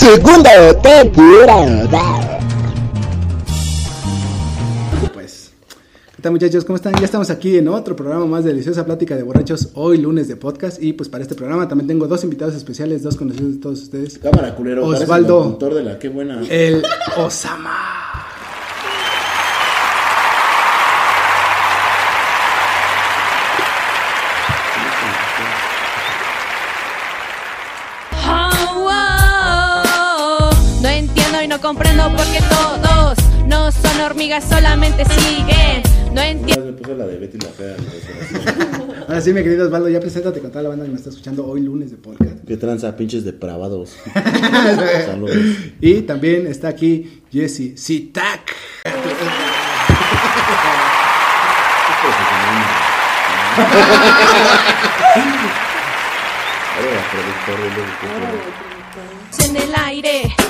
Segunda temporada. Pues, ¿qué tal muchachos? ¿Cómo están? Ya estamos aquí en otro programa más de Deliciosa Plática de Borrachos, hoy lunes de podcast. Y pues para este programa también tengo dos invitados especiales, dos conocidos de todos ustedes. Cámara culero, Osvaldo. el de la qué buena. El Osama. No comprendo por qué todos no son hormigas, solamente siguen. No entiendo. Me puso la de Betty la fea. ¿no? Ahora sí, mi querido Osvaldo, ya preséntate con toda la banda que me está escuchando hoy lunes de podcast. Qué tranza, pinches depravados. Saludos. Y también está aquí Jesse Sitak. En el aire.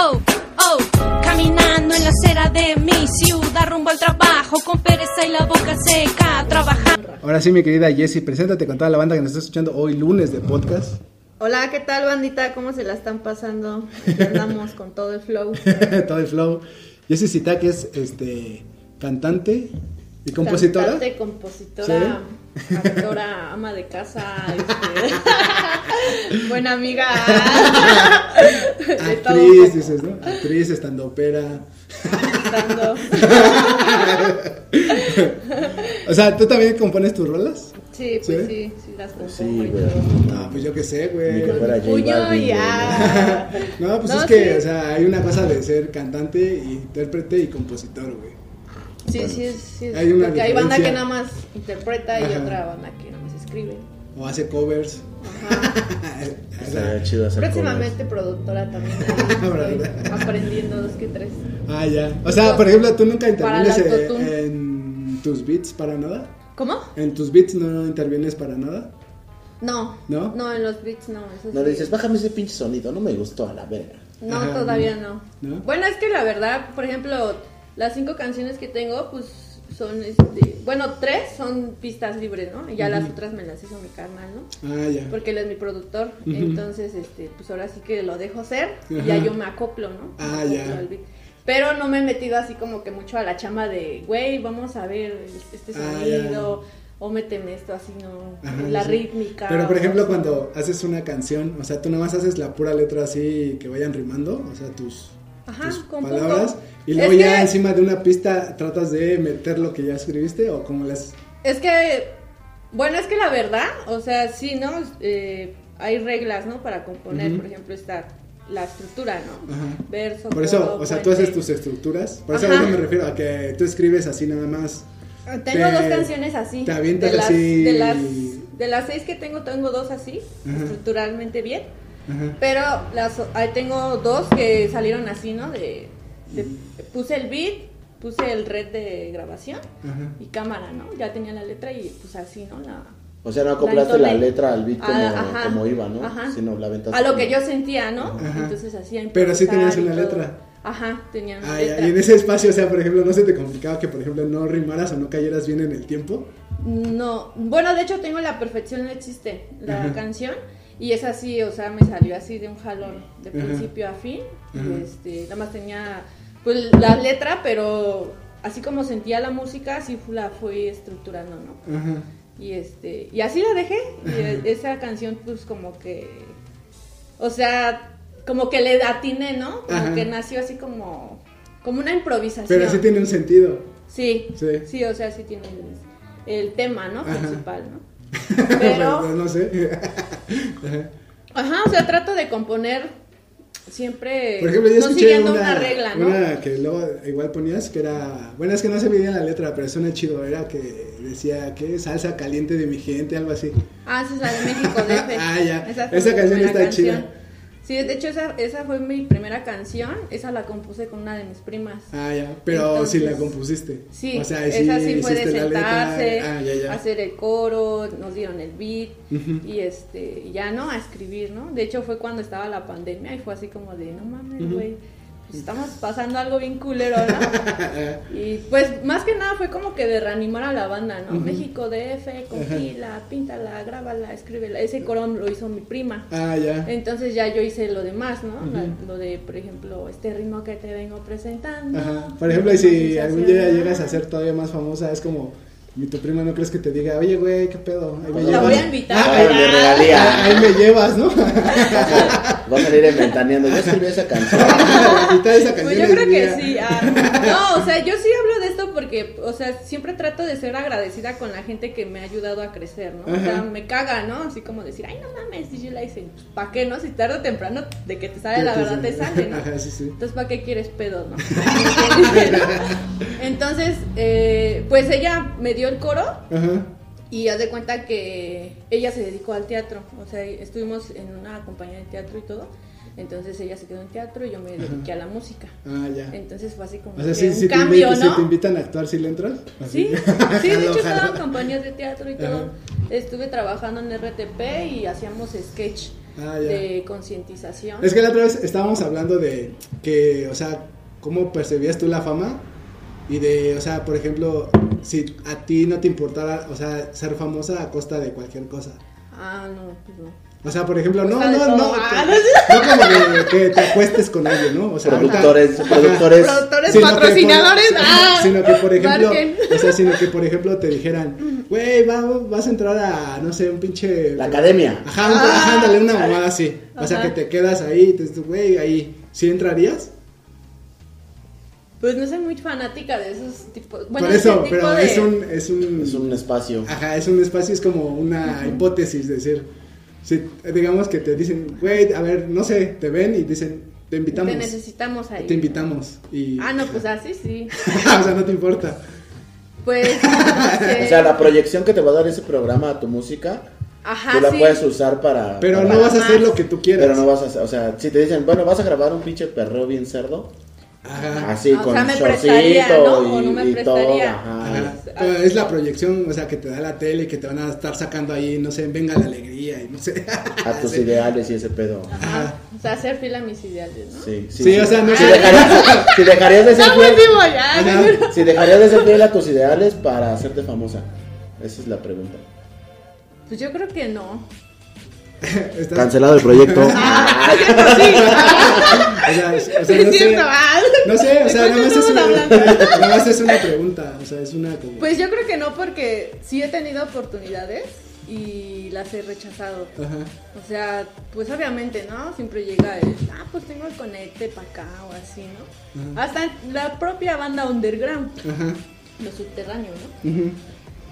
Oh, oh. Caminando en la acera de mi ciudad rumbo al trabajo con pereza y la boca seca. Trabajando. Ahora sí, mi querida Jesse, preséntate con toda la banda que nos está escuchando hoy lunes de podcast. Hola, ¿qué tal bandita? ¿Cómo se la están pasando? Aquí andamos con todo el flow. todo el flow. Jesse Sitak es este cantante y compositora. Cantante, compositora, actora, ama de casa, este, buena amiga. Actriz, dices, ¿no? Actriz, estandopera. Estando- O sea, ¿tú también compones tus rolas? Sí, pues ¿Sí? sí, sí, las compongo sí, y güey. No, pues yo qué sé, Ni güey. que fuera J Puño ya. No, pues No, es que, sí. o sea, hay una cosa de ser cantante, intérprete y compositor, güey. Sí, sí, es- sí. es- Hay una porque hay banda que nada más interpreta y Ajá. otra banda que nada más escribe. O hace covers. Estaría chido hacer Próximamente productora también. aprendiendo dos que tres. ah, ya. O sea, por ejemplo, ¿tú nunca intervienes eh, en tus beats para nada? ¿Cómo? ¿En tus beats no intervienes para nada? No. ¿No? No, en los beats no. Eso No le dices, bájame ese pinche sonido, no me gustó a la verga. No, Ajá, todavía no. ¿no? Bueno, es que la verdad, por ejemplo, las cinco canciones que tengo, pues son, este, bueno, tres son pistas libres, ¿no? Y ya las otras me las hizo mi carnal, ¿no? Ah, ya. Porque él es mi productor, entonces, este, pues ahora sí que lo dejo ser y ya yo me acoplo, ¿no? Ah, acoplo ya. Pero no me he metido así como que mucho a la chama de, güey, vamos a ver este Ah, sonido, o méteme esto así, ¿no? Ajá, la sí. rítmica. Pero por ejemplo, así. cuando haces una canción, o sea, tú nada más haces la pura letra así que vayan rimando, o sea, tus, Ajá, tus palabras, y Es luego ya que- encima de una pista tratas de meter lo que ya escribiste o como las... Es que, bueno, es que la verdad, o sea, sí, ¿no? Eh, hay reglas, ¿no? Para componer, por ejemplo, está la estructura, ¿no? Ajá. Verso, Por eso, coro, o sea, tú haces tus estructuras, por eso a eso me refiero, a que tú escribes así nada más. Tengo te- dos canciones así. te avientas de las, así- De las, de las seis que tengo, tengo dos así, Ajá. estructuralmente bien. Ajá. Pero las, ahí tengo dos que salieron así, ¿no? De, puse el beat, puse el red de grabación Ajá. y cámara, ¿no? Ya tenía la letra y pues así, ¿no? La, O sea, no acoplaste la, letra al beat como, Ah, ajá, como iba, ¿no? ajá. Sino la A lo como- que yo sentía, ¿no? Ajá. Entonces hacía Pero sí tenías una letra. Ajá, tenía una Ah, ya, letra. Y en ese espacio, o sea, por ejemplo, ¿no se te complicaba que, por ejemplo, no rimaras o no cayeras bien en el tiempo? No, bueno, de hecho tengo La Perfección No Existe, la Ajá. canción, y es así, o sea, me salió así de un jalón, de Ajá. principio a fin, y este, nada más tenía, pues, la letra, pero así como sentía la música, así la fui estructurando, ¿no? Ajá. Y este, y así la dejé, y e- esa canción, pues, como que, o sea, como que le atiné, ¿no? Como Ajá. que nació así como, como una improvisación. Pero sí tiene un sentido. Sí, Sí. sí, o sea, sí tiene el, el tema, ¿no? Ajá. Principal, ¿no? Pero no sé. Ajá, o sea, trato de componer siempre Por ejemplo, yo no siguiendo una, una, regla, ¿no? una que luego igual ponías que era, bueno, es que no se veía la letra, pero suena chido, era que decía que salsa caliente de mi gente, algo así. Ah, esa es la de México DF. Ah, ya. Esa, Esa canción está chida. Sí, de hecho esa, esa fue mi primera canción, esa la compuse con una de mis primas. Ah, ya. Pero Entonces, si la compusiste. Sí, O sea, esa sí fue de sentarse, Ah, ya, ya. hacer el coro, nos dieron el beat y este, ya no, a escribir, ¿no? De hecho fue cuando estaba la pandemia y fue así como de, no mames, güey, pues estamos pasando algo bien culero, ¿no? y pues más que nada fue como que de reanimar a la banda, ¿no? Ujú. México DF, compila, píntala, grábala, escríbela. Ese coro lo hizo mi prima. Ah, ya. Entonces ya yo hice lo demás, ¿no? Lo de, por ejemplo, este ritmo que te vengo presentando. Ajá. Por ejemplo, y si algún día llegas a ser todavía más famosa, es como. Y tu prima no crees que te diga, oye, güey, ¿qué pedo? Ahí me La llevas. voy a invitar. Ah, ahí- regalía. ahí me llevas, ¿no? Va a salir inventaneando. Yo escribí esa canción. Esa Pues canción yo es creo que mía. sí. ah, no, o sea, yo sí porque, o sea, siempre trato de ser agradecida con la gente que me ha ayudado a crecer, ¿no? O sea, me caga, ¿no? Así como decir, ay, no mames, si yo la hice, pues, ¿para qué, no? Si tarde o temprano de que te sale la verdad te sale, ¿no? Ajá, sí, sí. Entonces, ¿para qué quieres pedos, no? Entonces, eh, pues ella me dio el coro Ajá. y haz de cuenta que ella se dedicó al teatro. O sea, estuvimos en una compañía de teatro y todo. Entonces ella se quedó en teatro y yo me dediqué a la música. Ah, ya. Entonces fue así como O sea, un si, te cambio, invi- ¿no? si te invitan a actuar, ¿sí le entras? Sí, sí, de hecho estaba en compañías de teatro y todo. Estuve trabajando en RTP y hacíamos sketch Ah, de concientización. Es que la otra vez estábamos hablando de que, o sea, cómo percibías tú la fama y de, o sea, por ejemplo, si a ti no te importara, o sea, ser famosa a costa de cualquier cosa. Ah, no, pues no. O sea, por ejemplo, no, no, no, Ah, no como que, que te acuestes con alguien, ¿no? O sea, Productores, productores. Productores Sino que por- patrocinadores. ah, Sino que, por ejemplo, marquen. o sea, sino que, por ejemplo, te dijeran, güey, va- vas a entrar a, no sé, un pinche... La academia. Ajá, Ah. ándale, una mamada así. O sea, que te quedas ahí te dices, güey, ahí, ¿sí entrarías? Pues no soy muy fanática de esos tipos. Bueno, por eso, pero de... es un, es un... Es un espacio. Ajá, es un espacio, es como una hipótesis, decir, si, digamos que te dicen, güey, a ver, no sé, te ven y dicen, te invitamos. Te necesitamos ahí. Te invitamos. Y, Ah, no, pues así sí. o sea, no te importa. Pues, no sé. O sea, la proyección que te va a dar ese programa a tu música, Ajá, tú la sí. puedes usar para. Pero para- no vas a hacer más. lo que tú quieras. Pero no vas a hacer, o sea, si te dicen, bueno, vas a grabar un pinche perreo bien cerdo, Ajá. así O con sea, me shortcito prestaría, ¿no? O y, no me y todo, ajá. Pero es la proyección, o sea, que te da la tele, que te van a estar sacando ahí, no sé, venga la alegría y no sé. A tus Sí. ideales y ese pedo. Ajá. O sea, hacer fiel a mis ideales, ¿no? Sí, sí, Sí, o sea, no si dejarías, si dejarías de ser Está fiel, buenísimo ya. Ajá. si dejarías de ser fiel a tus ideales para hacerte famosa. Esa es la pregunta. Pues yo creo que no. Cancelado el proyecto. Ah, es cierto, sí. O sea, o sea, Sí, no es sé. cierto. No sé, o sea, ¿De nada más, es una, nada más es una pregunta, o sea, es una como... Pues yo creo que no, porque sí he tenido oportunidades y las he rechazado. Ajá. O sea, pues obviamente, ¿no? Siempre llega el, ah, pues tengo el conecte para acá o así, ¿no? Ajá. Hasta la propia banda underground, Ajá. lo subterráneo, ¿no?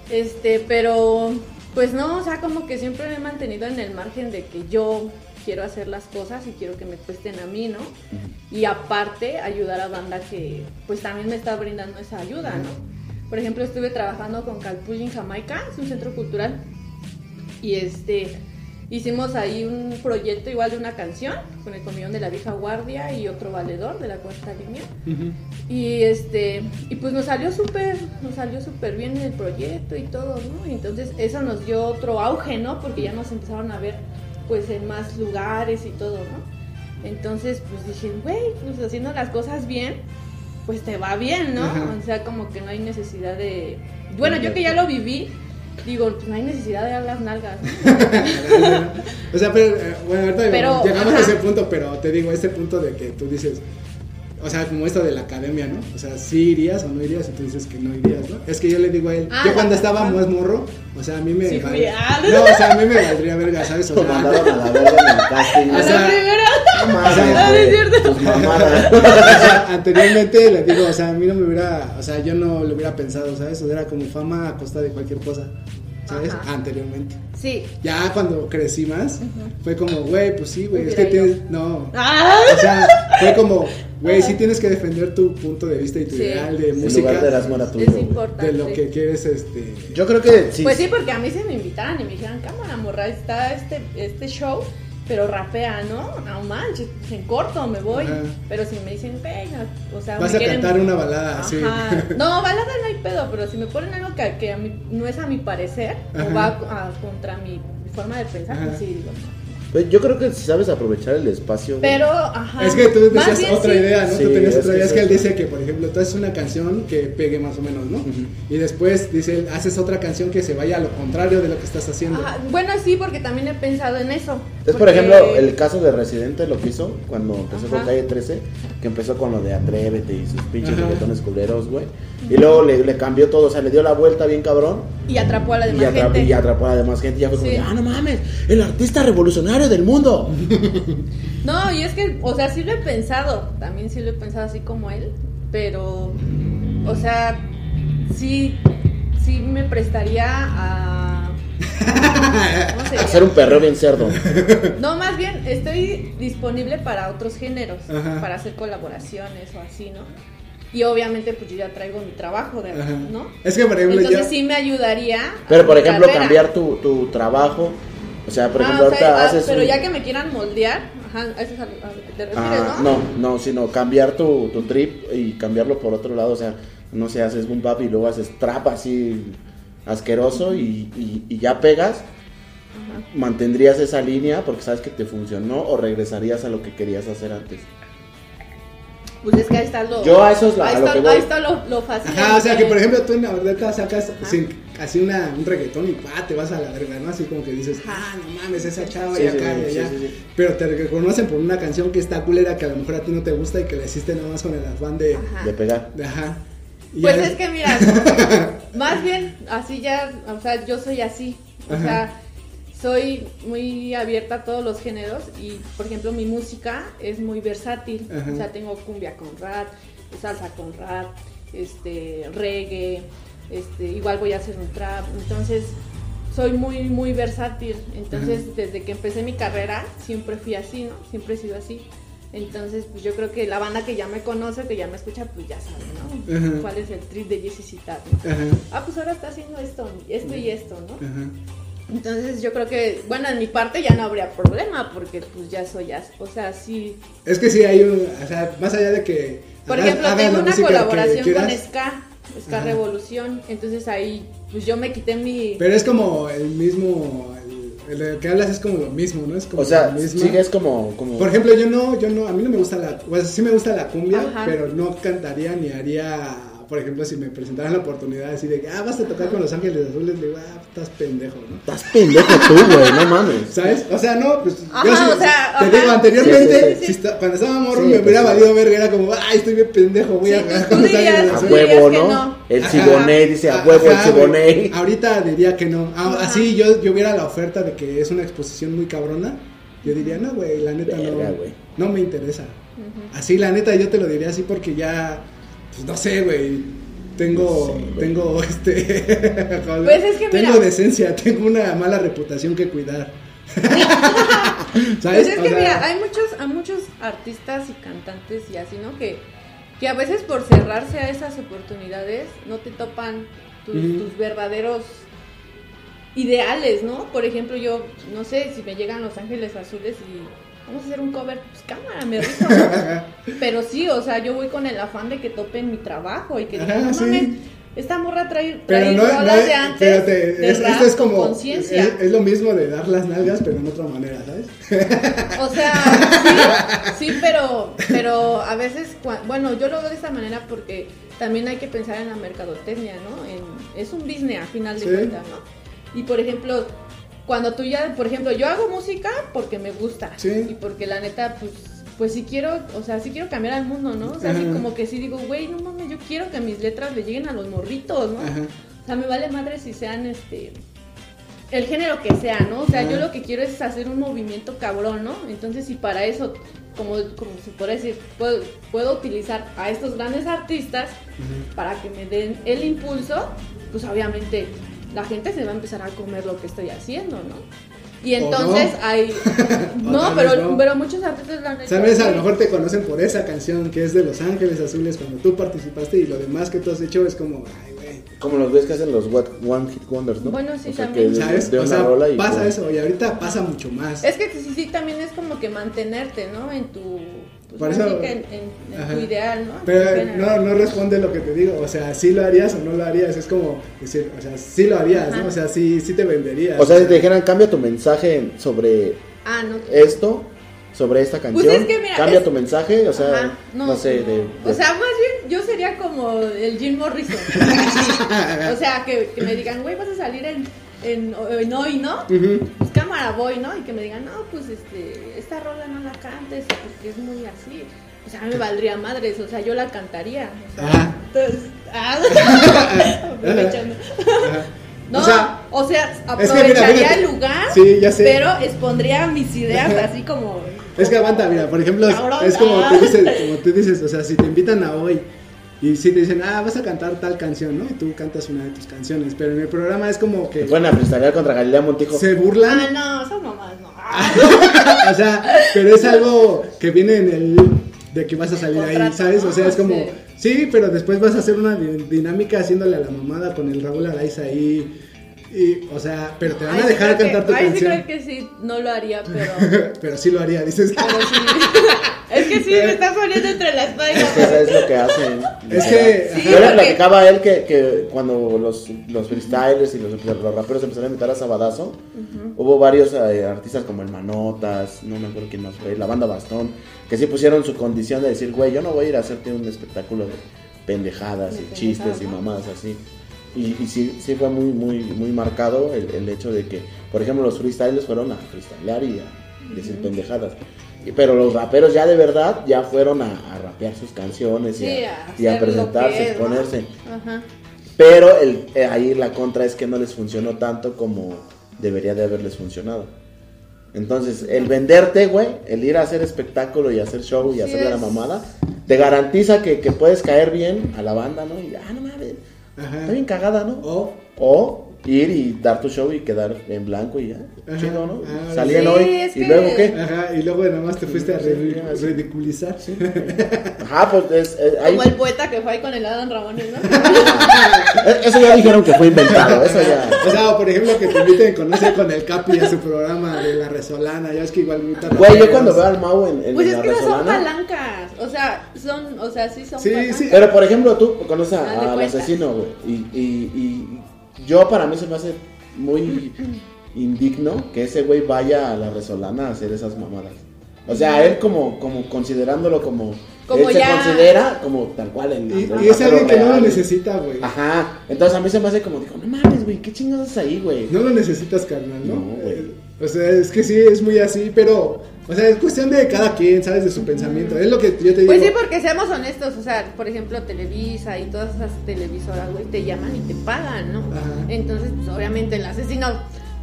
Este, pero pues no, o sea, como que siempre me he mantenido en el margen de que yo quiero hacer las cosas y quiero que me cuesten a mí, ¿no? Y aparte ayudar a banda que pues también me está brindando esa ayuda, ¿no? Por ejemplo, estuve trabajando con Calpulli en Jamaica, es un centro cultural, y este hicimos ahí un proyecto igual de una canción con el comillón de la vieja guardia y otro valedor de la cuarta línea. Y este, y pues nos salió súper, nos salió súper bien el proyecto y todo, ¿no? Y entonces eso nos dio otro auge, ¿no? Porque ya nos empezaron a ver pues en más lugares y todo, ¿no? Entonces pues dije, güey, pues haciendo las cosas bien, pues te va bien, ¿no? O sea, como que no hay necesidad de... Bueno, yo que ya lo viví, digo, pues no hay necesidad de dar las nalgas, o sea, pero, eh, bueno, ahorita Pero, llegamos ajá. a ese punto, pero te digo, ese punto de que tú dices, o sea, como esto de la academia, ¿no? O sea, sí irías o no irías, y tú dices que no irías, ¿no? Es que yo le digo a él, Ah, yo cuando estaba más morro, o sea, a mí me... Sí, val- ah. No, o sea, a mí me valdría verga, ¿sabes? O sea, mandaron a la verga en el casting. O sea, la primera. No mames, Ah, güey, es cierto. tus mamadas. o sea, anteriormente le digo, o sea, a mí no me hubiera, o sea, yo no lo hubiera pensado, ¿sabes? O sea, era como fama a costa de cualquier cosa, ¿sabes? Ajá. Anteriormente. Sí. Ya cuando crecí más, fue como, güey, pues sí, güey, es que tienes, no, ¡Ah! o sea, fue como, güey, sí tienes que defender tu punto de vista y tu Sí. ideal de En música, lugar de las tuyo. Es importante. de lo que quieres, este, Yo creo que sí. Pues sí, porque a mí se me invitaran y me dijeran, cámara, morra, está este, este show pero rapea, ¿no? No manches, en corto me voy. Ajá. Pero si me dicen, venga, o sea, Vas me a quieren- cantar una balada. Ajá. No, balada no hay pedo, pero si me ponen algo que, que a mí no es a mi parecer, Ajá. o va a- a- contra mi forma de pensar, pues sí, digo, no. Pues yo creo que si sabes aprovechar el espacio. Pero, ajá. Es que tú decías otra sí- idea, ¿no? Sí, tú tenías es otra que idea. Es que él dice que, por ejemplo, tú haces una canción que pegue más o menos, ¿no? Y después, dice él, haces otra canción que se vaya a lo contrario de lo que estás haciendo. Ajá, Bueno, sí, porque también he pensado en eso. Es por porque- ejemplo el caso de Residente lo que hizo cuando empezó con Ajá. Calle 13, que empezó con lo de Atrévete y sus pinches reggaetones culeros, güey. Y luego le, le cambió todo, o sea, le dio la vuelta bien cabrón Y atrapó a la y, demás atrapó, gente. y atrapó a la demás gente. Y ya fue como, Sí. ah, no mames, el artista revolucionario del mundo. No, y es que, o sea, sí lo he pensado, también sí lo he pensado así como él, pero, o sea, sí, sí me prestaría a... ¿Cómo se Hacer un perreo bien cerdo. No, más bien estoy disponible para otros géneros, Ajá. para hacer colaboraciones o así, ¿no? Y obviamente pues yo ya traigo mi trabajo, de. ¿no? Es que, por ejemplo, Entonces yo- sí me ayudaría. Pero por ejemplo, carrera. cambiar tu, tu trabajo. O sea, por Ah, ejemplo, o sea, ahorita ah, haces. pero un- ya que me quieran moldear, ajá, a eso es a lo a lo que te refieres, Ah, ¿no? no, no, sino cambiar tu, tu trip y cambiarlo por otro lado. O sea, no sé, haces boom bap y luego haces trap así asqueroso y, y- y ya pegas. ¿Mantendrías esa línea porque sabes que te funcionó o regresarías a lo que querías hacer antes? Pues es que ahí está lo. Yo a eso es la- ahí a lo que voy. ahí está lo, lo fácil. Ajá, o sea, que por ejemplo tú en la verdad sacas Ajá. sin- así una, un reggaetón y pa, te vas a la verga, ¿no? Así como que dices, Ajá. ah, no mames, esa chava Sí, y sí, acá sí, y sí, allá. sí, sí. Pero te reconocen por una canción que está culera que a lo mejor a ti no te gusta y que la hiciste nada más con el afán de. Ajá. De pegar. de ajá. Y Pues ya- es que mira, más bien así ya, o sea, yo soy así. O Ajá. sea, soy muy abierta a todos los géneros y, por ejemplo, mi música es muy versátil. Ajá. O sea, tengo cumbia con rap, salsa con rap, este, reggae, este, igual voy a hacer un trap. Entonces, soy muy, muy versátil. Entonces, desde que empecé mi carrera, siempre fui así, ¿no? Siempre he sido así. Entonces, pues yo creo que la banda que ya me conoce, que ya me escucha, pues ya sabe, ¿no? Ajá. ¿Cuál es el trip de Citat, ¿no? Ajá, Ah, pues ahora está haciendo esto, esto y esto, ¿no? Entonces yo creo que, bueno, en mi parte ya no habría problema, porque pues ya soy, as- o sea, sí. Es que sí hay un, o sea, más allá de que Por hagas- ejemplo, hagas tengo la una colaboración con Ska, Ska. Revolución, entonces ahí, pues yo me quité mi... Pero es como el mismo, el, el que hablas es como lo mismo, ¿no? Es como O sea, misma. sigues como. como Por ejemplo, yo no, yo no, a mí no me gusta la, pues sí me gusta la cumbia, Ajá. pero no cantaría ni haría, por ejemplo, si me presentaran la oportunidad así de que, ah, vas a tocar con Los Ángeles Azules, le digo, ah, estás pendejo, ¿no? Estás pendejo tú, güey, no mames. ¿Sabes? O sea, no, pues Ajá, yo sí, o sea, te ajá. digo, anteriormente, Sí, sí, sí. si está- cuando estaba morro Sí, me pues, hubiera valido verga, era como, ay, estoy bien pendejo, voy Sí, a tú con Los Ángeles A Azules. huevo, dirías que ¿no? no. El Ajá. Siboney dice a huevo el. Siboney. Ahorita diría que no. Ah, Ajá. Así yo, yo viera la oferta de que es una exposición muy cabrona. Yo diría, no, güey, la neta Verga, no. güey. No me interesa. Así, la neta, yo te lo diría así porque ya. Pues no sé, güey. Tengo, tengo este. Pues es que tengo mira. decencia, tengo una mala reputación que cuidar. ¿Sabes? Pues es O que sea, mira, hay muchos, hay muchos artistas y cantantes y así, ¿no? Que, que a veces por cerrarse a esas oportunidades no te topan tus, tus verdaderos ideales, ¿no? Por ejemplo, yo, no sé, si me llegan Los Ángeles Azules y vamos a hacer un cover, pues cámara, me rifo, ¿no? Pero sí, o sea, yo voy con el afán de que topen mi trabajo y que digan, no mames, esta morra trae, Pero trae no, no rolas es- de antes de es- esto es como. Es, conciencia. es lo mismo de dar las nalgas, pero en otra manera, ¿sabes? O sea, sí, sí, pero, pero a veces, bueno, yo lo veo de esta manera porque también hay que pensar en la mercadotecnia, ¿no? En- es un business a final de Sí. cuentas, ¿no? Y por ejemplo, cuando tú ya, por ejemplo, yo hago música porque me gusta Sí. y porque la neta, pues, pues sí quiero, o sea, sí quiero cambiar al mundo, ¿no? O sea, así Ajá. como que sí digo, güey, no mames, yo quiero que mis letras le lleguen a los morritos, ¿no? Ajá. O sea, me vale madre si sean este el género que sea, ¿no? O sea, Ajá. yo lo que quiero es hacer un movimiento cabrón, ¿no? Entonces, si para eso, como, como se puede decir, puedo, puedo utilizar a estos grandes artistas para que me den el impulso, pues obviamente la gente se va a empezar a comer lo que estoy haciendo, ¿no? Y entonces no. hay... No, pero, no. pero muchos artistas lo han hecho. Sabes, a lo mejor te conocen por esa canción que es de Los Ángeles Azules cuando tú participaste y lo demás que tú has hecho es como, ay, güey. Como los ves que hacen los what- One Hit Wonders, ¿no? Bueno, sí, o sea, también. que ¿Sabes? de O sea, rola y pasa eso, y ahorita pasa mucho más. Es que sí, sí, también es como que mantenerte, ¿no? En tu. Pues Por ahora eso- sí que en, en- en Ajá. tu ideal, ¿no? Pero no, no responde lo que te digo, o sea, sí lo harías o no lo harías, es como decir, o sea, sí lo harías, ¿no? O sea, sí, sí te venderías. O sea, si te dijeran, cambia tu mensaje sobre Ah, no. esto, sobre esta Pues canción, es que mira, cambia es- tu mensaje, o sea, Ajá, no, sé, de, O sea, más bien yo sería como el Jim Morrison. o sea, que, que me digan, güey, vas a salir en, en, en hoy, ¿no? Pues cámara voy, ¿no? Y que me digan, no, pues este, esta rola no la cantes porque es muy así. O sea, me valdría madres, o sea, yo la cantaría. O sea, Ajá. entonces, ah, aprovechando. Ajá. No, O sea, o sea, es que aprovecharía mira, el lugar, Sí, ya sé. pero expondría mis ideas así como... Es que aguanta, mira, por ejemplo, es, como tú dices, como tú dices, o sea, si te invitan a hoy y si te dicen, ah, vas a cantar tal canción, ¿no? Y tú cantas una de tus canciones, pero en el programa es como que a freestylear contra Galilea Montijo. se Ah, burlan, no, esas mamás no. o sea, pero es algo que viene en el de que vas a salir ahí, ¿sabes? O sea, es como, Sí. sí, pero después vas a hacer una di- dinámica haciéndole a la mamada con el Raúl Araiza ahí. Y, o sea, pero te van Ay, a sí dejar creo cantar que- tu ay, sí canción. creo que sí, no lo haría, pero... pero sí lo haría, dices. pero sí. es que sí, me estás poniendo entre las Es que es lo que hacen. Es que, Sí, Yo le platicaba a él que, que cuando los, los freestylers y los, los raperos empezaron a invitar a Sabadazo, hubo varios eh, artistas como el Manotas, no me acuerdo quién más fue, la banda Bastón, que sí pusieron su condición de decir, güey, yo no voy a ir a hacerte un espectáculo de pendejadas De y chistes y mamadas así. Y, y sí, sí fue muy, muy, muy marcado el, el hecho de que, por ejemplo, los freestylers fueron a freestylear y a decir pendejadas. Pero los raperos ya de verdad ya fueron a, a rapear sus canciones y a, a y a hacer lo presentarse, es. Ajá. Pero el, eh, ahí la contra es que no les funcionó tanto como debería de haberles funcionado. Entonces, el venderte, güey, el ir a hacer espectáculo y hacer show y Sí hacer la mamada, te garantiza que, que puedes caer bien a la banda, ¿no? Y, ah, no mames, Está bien cagada, ¿no? O, O ir y dar tu show y quedar en blanco y ya, Ajá. chido, ¿no? Ah, Salían sí, hoy es y que- luego qué. Ajá, y luego nada más te fuiste a Sí, ri- sí. ridiculizar. Ajá, pues es, es- ahí- Como el poeta que fue ahí con el Adam Ramones, ¿no? eh, eso ya dijeron que fue inventado, eso ya. O sea, o por ejemplo, que te inviten conocer con el Capi a su programa de La Resolana. Ya es que igual Güey, yo cuando veo al Mau en, en Pues es la que no son Resolana, palancas. O sea, son, o sea, sí son Sí, palancas. sí. Pero por ejemplo, tú conoces al asesino, güey. Y, y, y yo para mí se me hace muy indigno que ese güey vaya a la Resolana a hacer esas mamadas. O sea, él como, como considerándolo como, Como él se considera como tal cual el, Y, el y es alguien que no lo necesita, güey. Ajá. Entonces a mí se me hace como dijo, no mames, güey, qué chingados es ahí, güey. No lo necesitas, carnal, ¿no? No, güey. O sea, es que sí, es muy así, pero. O sea, es cuestión de cada quien, ¿sabes? De su pensamiento. Es lo que yo te digo. Pues sí, porque seamos honestos, o sea, por ejemplo, Televisa y todas esas televisoras, güey, te llaman y te pagan, ¿no? Ajá. Entonces, pues obviamente el asesino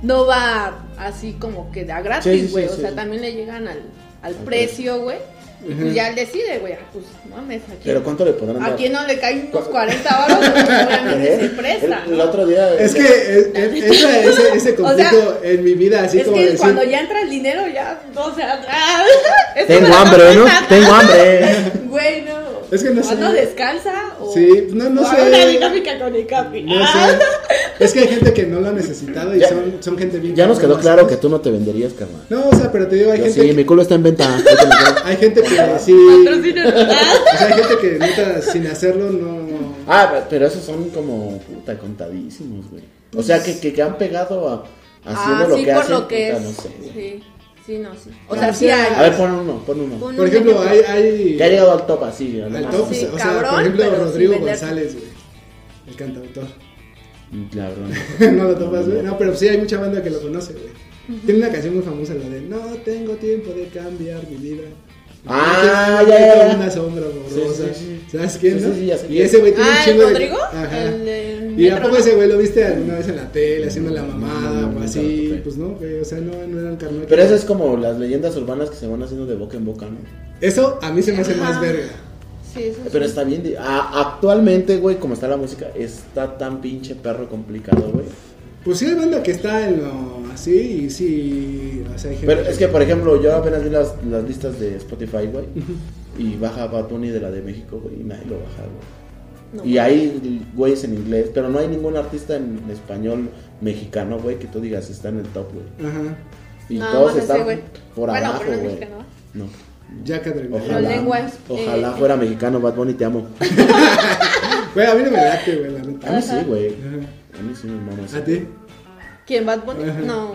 no va así como que da gratis, sí, güey, sí, o sea, también le llegan al, al precio, güey, y pues ya él decide, güey, ah, pues mames, aquí. Pero ¿cuánto le podrán dar? ¿A quién no le caen unos 40 baros? Pues, obviamente se presta. El, el otro día... Es que es- es- esa- ese, ese O sea, conflicto en mi vida, así es como que decir. cuando ya entra el dinero, ya, o sea, ah, es Tengo hambre, ¿no? Tengo hambre. Güey, no. Es que no sé. ¿Cuándo descansa? O, Sí, no- no o sé. una dinámica con el capi. No Ah. sé. Es que hay gente que no lo ha necesitado y Ya- son, son gente bien. Ya nos quedó claro que tú no te venderías, carnal. No, o sea, pero te digo, hay Yo gente. sí, que- mi culo está en venta. Hay gente que sí. O sea, hay gente que neta, sin hacerlo, no. Ah, pe- pero esos son como, puta, contadísimos, güey. O sea, que, que, que han pegado a, haciendo Ah, lo sí, que por hacen, lo que puta, es. no sé. Sí, sí, no, sí. O No, sea, sí hay. A ver, pon uno, pon uno. Pon Por un ejemplo, hay. ejemplo. hay Que ha llegado al top así, ¿no? al Ah, top, sí, o sea, cabrón, por ejemplo, Rodrigo. González, güey. El cantautor. La verdad. no lo topas, güey. No, pero sí hay mucha banda que lo conoce, güey. Tiene una canción muy famosa, la de No tengo tiempo de cambiar mi vida. Ah, ya, ya, ya. Una sombra borrosa. Sí, sí, sí. ¿Sabes quién, Sí, no? y ese güey tiene un Ah, ¿el chingo de. Rodrigo? Ajá. El del ¿Y a poco ¿no? ese güey lo viste alguna vez en la tele haciendo la mamada No, o así? Pues no, güey, o sea, no, no eran carnal. Pero eso es como las leyendas urbanas que se van haciendo de boca en boca, ¿no? Eso a mí se me hace más verga. Sí, eso Pero sí. está bien. a- actualmente, güey, como está la música, está tan pinche perro complicado, güey. Pues sí hay banda que está en lo así y sí, o sea, hay gente Pero es que, por ejemplo, yo apenas vi las, las listas de Spotify, güey. Y baja Bad Bunny de la de México, güey. Y nadie lo baja, güey. No. Y hay güeyes en inglés, pero no hay ningún artista en español mexicano, güey, que tú digas está en el top, güey. Ajá. Y Nada todos están güey. por Bueno, abajo, no güey. No. Jack Adrenaline. Ojalá, lenguas, ojalá eh, fuera mexicano, Bad Bunny, te amo. Güey, a mí no me late, güey, la neta. A mí sí, güey. A mí sí me mama. ¿A ti? ¿Quién? ¿Bad Bunny? Ajá. No.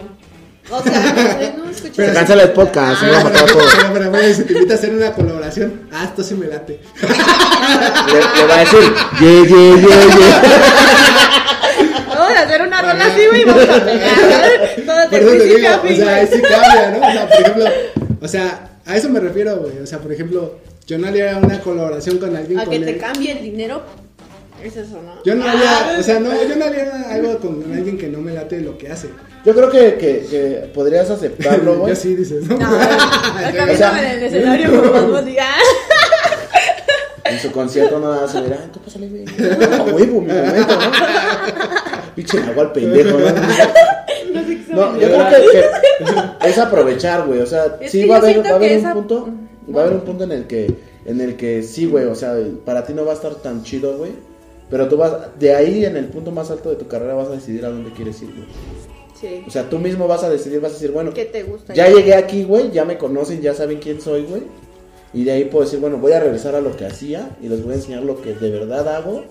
O sea, no, no escuché. Pero- Se cancela el podcast, se va a matar a pero, pero, pero, güey, si te invita a hacer una colaboración, ah, esto sí me late. Le, le va a decir, ye, ye, ye, ye. Vamos a hacer una rola así, güey, y vamos a pegar. Todo Por de eso te digo, o sea, sí cambia, ¿no? O sea, por ejemplo, o sea, a eso me refiero, güey. O sea, por ejemplo, yo no haría una colaboración con alguien A con que te el- cambie el dinero. Es eso, ¿no? Yo no Ah, haría, o sea, no, yo no haría algo con alguien que no me late lo que hace. Yo creo que, que, que podrías aceptarlo, güey. Sí dices, ¿no? No, acá O sea- en el escenario como Bunny. Ah. En su concierto no vas a ver, ah, tú pásale, güey. A huevo, mi momento, ¿no? Pinche agua al pendejo, ¿no? No, yo creo que, que es aprovechar, güey. O sea, Es sí va a yo haber, va a haber un esa- punto. Va a haber un punto en el que, en el que sí, güey. O sea, para ti no va a estar tan chido, güey. Pero tú vas, de ahí en el punto más alto de tu carrera vas a decidir a dónde quieres ir, güey. Sí. O sea, tú mismo vas a decidir, vas a decir, bueno, ¿Qué te gusta? ya llegué aquí, güey, ya me conocen, ya saben quién soy, güey. Y de ahí puedo decir, bueno, voy a regresar a lo que hacía y les voy a enseñar lo que de verdad hago.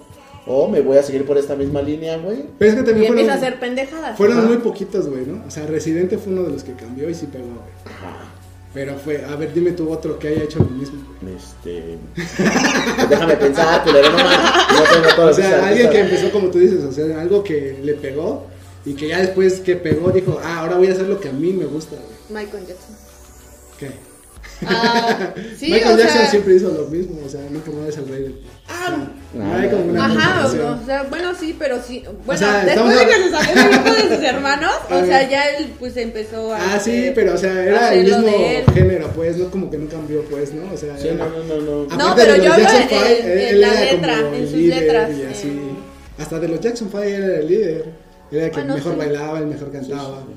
O me voy a seguir por esta misma línea, güey. Pero es que Y empieza a hacer pendejadas. fueron Ajá. muy poquitos, güey, ¿no? O sea, Residente fue uno de los que cambió y sí pegó, güey. Pero fue, a ver, dime tú otro que haya hecho lo mismo. Este. pues déjame pensar, culero, no. No tengo todo O sea, alguien que empezó como tú dices, o sea, algo que le pegó y que ya después que pegó dijo, ah, ahora voy a hacer lo que a mí me gusta, güey. Michael Jackson. ¿Qué? Ah, sí, Michael o Jackson sea, siempre hizo lo mismo, o sea, nunca más es el rey del pop. Ah, no hay como una Ajá, comparación. o sea, bueno, sí, pero sí. Bueno, sea, después estamos de que se sacó el grupo de sus hermanos, o sea, ya él pues empezó a. Ah, sí, pero o sea, era el mismo género, pues, no como que no cambió, pues, ¿no? O sea, Sí, era- no, no, no, no. No, pero yo hablo en- Five, en- en la letra, en el sus líder letras, Y así. en- Hasta de los Jackson Five era el líder. Era el que Ah, no mejor sé. bailaba, el mejor cantaba. Sí,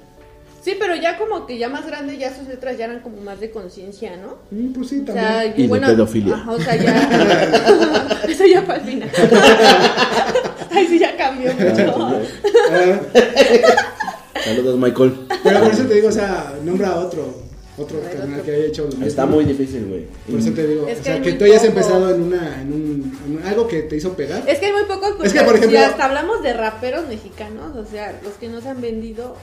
pero ya como que ya más grande, ya sus letras ya eran como más de conciencia, ¿no? Mm, pues sí, O también. sea, Y de bueno, pedofilia. ajá, o sea, ya. Eso ya fue al final. Ay, sí, ya cambió mucho. Ah, Saludos, Michael. pero por eso te digo, o sea, nombra a otro. Otro carnal que haya hecho lo mismo. Está muy difícil, güey. Por eso te digo, Es o sea, que tú hayas empezado en una, en un, en un- algo que te hizo pegar. Es que hay muy pocos porque Es que, por ejemplo- si hasta hablamos de raperos mexicanos, o sea, los que no se han vendido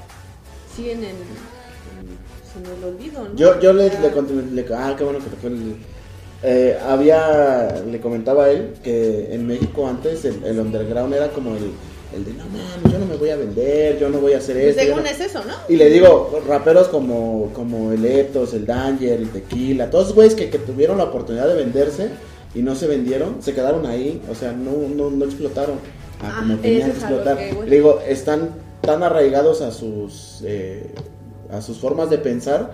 siguen en, en, en el olvido, ¿no? Yo, yo le, le, conté- le- Ah, qué bueno que el. Eh, había. Le comentaba a él que en México antes el, el underground era como el. El de no mames, yo no me voy a vender, yo no voy a hacer pues esto. según no-". es eso, ¿no? Y le digo, raperos como, como el Eptos, el Danger, el Tequila, todos güeyes que, que tuvieron la oportunidad de venderse y no se vendieron, se quedaron ahí, o sea, no, no, no explotaron Ah, como tenían eso que explotar. que. Le digo, están tan arraigados a sus, eh, a sus formas de pensar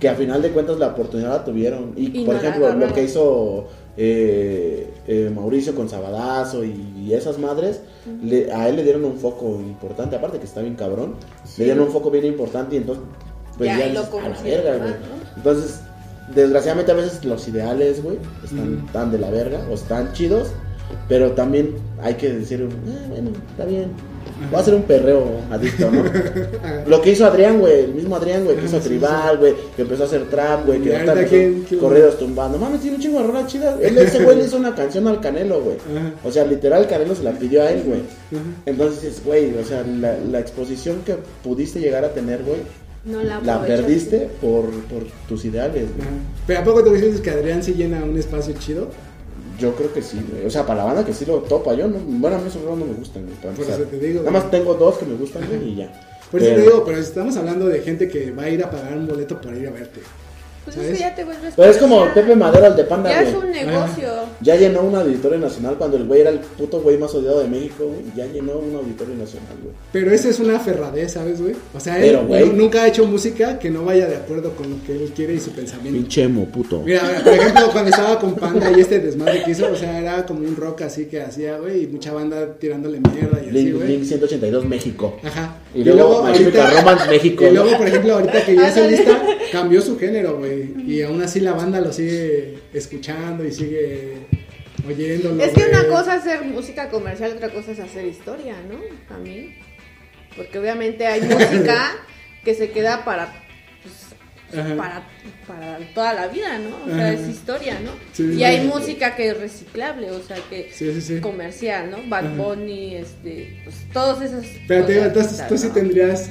que a final de cuentas la oportunidad la tuvieron. Y, Y por no ejemplo, lo que hizo eh, eh, Mauricio con Sabadazo y, y esas madres, le- a él le dieron un foco importante, aparte que está bien cabrón, Sí. le dieron un foco bien importante y entonces, pues Ya ya, dices, a la verga, más, güey. ¿no? Entonces, desgraciadamente a veces los ideales, güey, están tan de la verga o están chidos, pero también hay que decir, "Ah, bueno, está bien. Voy a hacer un perreo adicto, ¿no? Lo que hizo Adrián, güey, el mismo Adrián, güey, que Ah, hizo sí, tribal, güey, que empezó a hacer trap, güey, Y que ahorita, empezó ¿quién- quién- corridos tumbando. Mames, tiene un chingo de rolas chidas. Él, ese güey le hizo una canción al Canelo, güey. O sea, literal, Canelo se la pidió a él, güey. Entonces, dices, güey, o sea, la, la exposición que pudiste llegar a tener, güey, No la, perdiste por, por tus ideales, güey. Pero ¿a poco te dices que Adrián sí llena un espacio chido? Yo creo que sí, güey. O sea, para la banda que sí lo topa, yo no, bueno, a mí esos no me gustan, güey. Por eso te digo, Nada más tengo dos que me gustan, güey, y ya. Por eso Pero- te digo, pero estamos hablando de gente que va a ir a pagar un boleto para ir a verte. Pues ¿sabes? es que ya te vuelves. Pero es como Pepe Madero, el de Panda, Ya güey. es un negocio. Ya llenó un auditorio nacional cuando el güey era el puto güey más odiado de México, güey. Ya llenó un auditorio nacional, güey. Pero esa es una ferradez, ¿sabes, güey? O sea, él güey. nunca ha hecho música que no vaya de acuerdo con lo que él quiere y su pensamiento. Pinchemo, puto. Mira, por ejemplo, cuando estaba con Panda y este desmadre que hizo, o sea, era como un rock así que hacía, güey, y mucha banda tirándole mierda y así, Link, güey. Link 182 México. Ajá. Y luego Romance México, Y luego, por ejemplo, ahorita que ya solista, cambió su género, güey. Y aún así la banda lo sigue escuchando y sigue oyéndolo. Es que una cosa es hacer música comercial, otra cosa es hacer historia, ¿no? También. Porque obviamente hay música que se queda para, pues, para, para toda la vida, ¿no? O sea, Ajá. es historia, ¿no? Sí, y sí, hay sí. música que es reciclable, o sea, que sí. comercial, ¿no? Bad Ajá. Bunny, este, pues todos esos. Pero te entonces tú sí tendrías.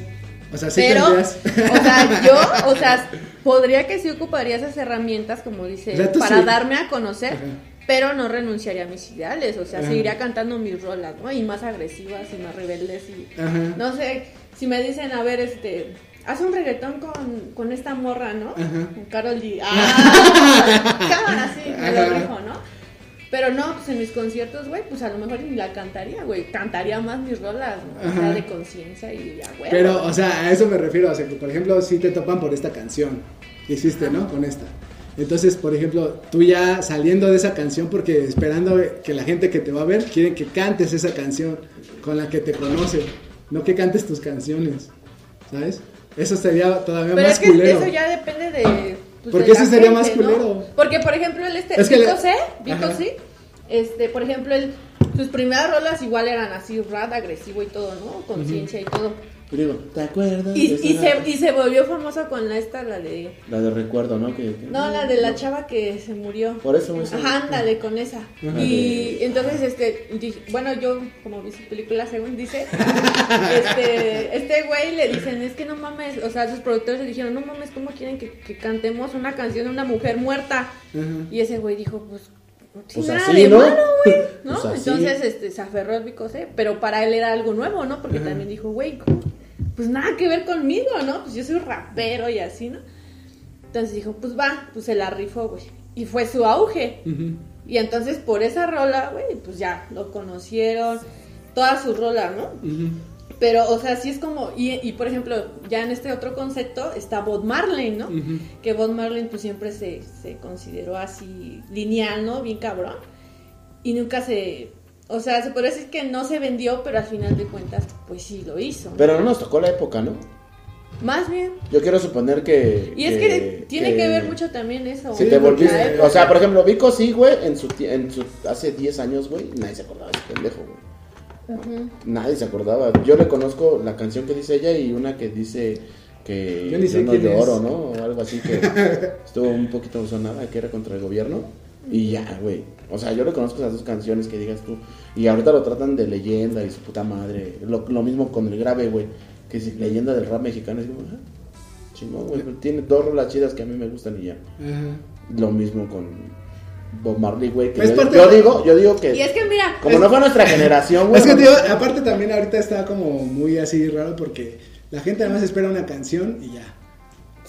O sea, sí Pero, tendrías. o sea, yo, o sea, podría que sí ocuparía esas herramientas, como dice, para sí. darme a conocer, Ajá. pero no renunciaría a mis ideales, o sea, Ajá. seguiría cantando mis rolas, ¿no? Y más agresivas y más rebeldes y, Ajá. no sé, si me dicen, a ver, este, haz un reggaetón con, con esta morra, ¿no? Con Carol G. Ah, cámara, sí, me lo dijo, ¿no? Pero no, pues en mis conciertos, güey, pues a lo mejor ni la cantaría, güey. Cantaría más mis rolas, ¿no? O sea, Ajá. de conciencia y ya, güey. Pero, o sea, a eso me refiero. O sea, que por ejemplo, si te topan por esta canción que hiciste, ¿no? Con esta. Entonces, por ejemplo, tú ya saliendo de esa canción, porque esperando que la gente que te va a ver quiere que cantes esa canción con la que te conoce, no que cantes tus canciones, ¿sabes? Eso sería todavía Pero más es que culero. eso ya depende de. Pues, ¿Por de qué la ese sería más gente, ¿no? culero? Porque, por ejemplo, el este. Es que Vico le- C, Vico sí. Este, por ejemplo, el, sus primeras rolas igual eran así, rap, agresivo y todo, ¿no? Conciencia y todo. Digo, ¿te acuerdas? Y, se, y se volvió famosa con la esta, la de. La de recuerdo, ¿no? Que, que- No, la de la chava que se murió. Por eso, güey. Ajá, ándale con esa. Ajá. Y entonces, este, dije- bueno, yo, como vi su película, según dice, este, este güey le dicen, es que no mames, o sea, sus productores le dijeron, no mames, ¿cómo quieren que, que cantemos una canción de una mujer muerta? Ajá. Y ese güey dijo, pues, Pues nada así, de ¿no? malo, güey, ¿no? Pues. Entonces, este, se aferró al bicocé, pero para él era algo nuevo, ¿no? Porque también dijo, güey, pues nada que ver conmigo, ¿no? Pues yo soy rapero y así, ¿no? Entonces dijo, pues va, pues se la rifó, güey. Y fue su auge. Y entonces por esa rola, güey, pues ya lo conocieron, todas sus rolas, ¿no? Pero, o sea, sí es como, y, y por ejemplo, ya en este otro concepto está Bob Marley, ¿no? Que Bob Marley pues siempre se, se consideró así lineal, ¿no? Bien cabrón. Y nunca se, o sea, se podría decir que no se vendió, pero al final de cuentas, pues sí lo hizo. ¿no? Pero no nos tocó la época, ¿no? Más bien. Yo quiero suponer que. Y es que, tiene que, ver mucho también eso. Si Sí, te volviste. O sea, por ejemplo, Vico sí, güey, en su, en su. Hace 10 años, güey, nadie se acordaba de ese pendejo, güey. Ujú. Nadie se acordaba. Yo le conozco la canción que dice ella y una que dice que Yo ni sé no quién lloro, es. ¿no? O algo así que estuvo un poquito sonada, que era contra el gobierno. Y ya, güey. O sea, yo le conozco esas dos canciones que digas tú. Y ahorita lo tratan de leyenda y su puta madre. Lo, lo mismo con el grave, güey. Que es leyenda del rap mexicano. Es como, ah, chingón, güey. Tiene dos rolas chidas que a mí me gustan y ya. Ajá. Lo mismo con Bob Marley, güey. que yo, parte yo de- digo, yo digo que. Y es que mira, Como no fue nuestra generación, güey. Es que, tío, aparte también ahorita está como muy así raro porque la gente además espera una canción y ya.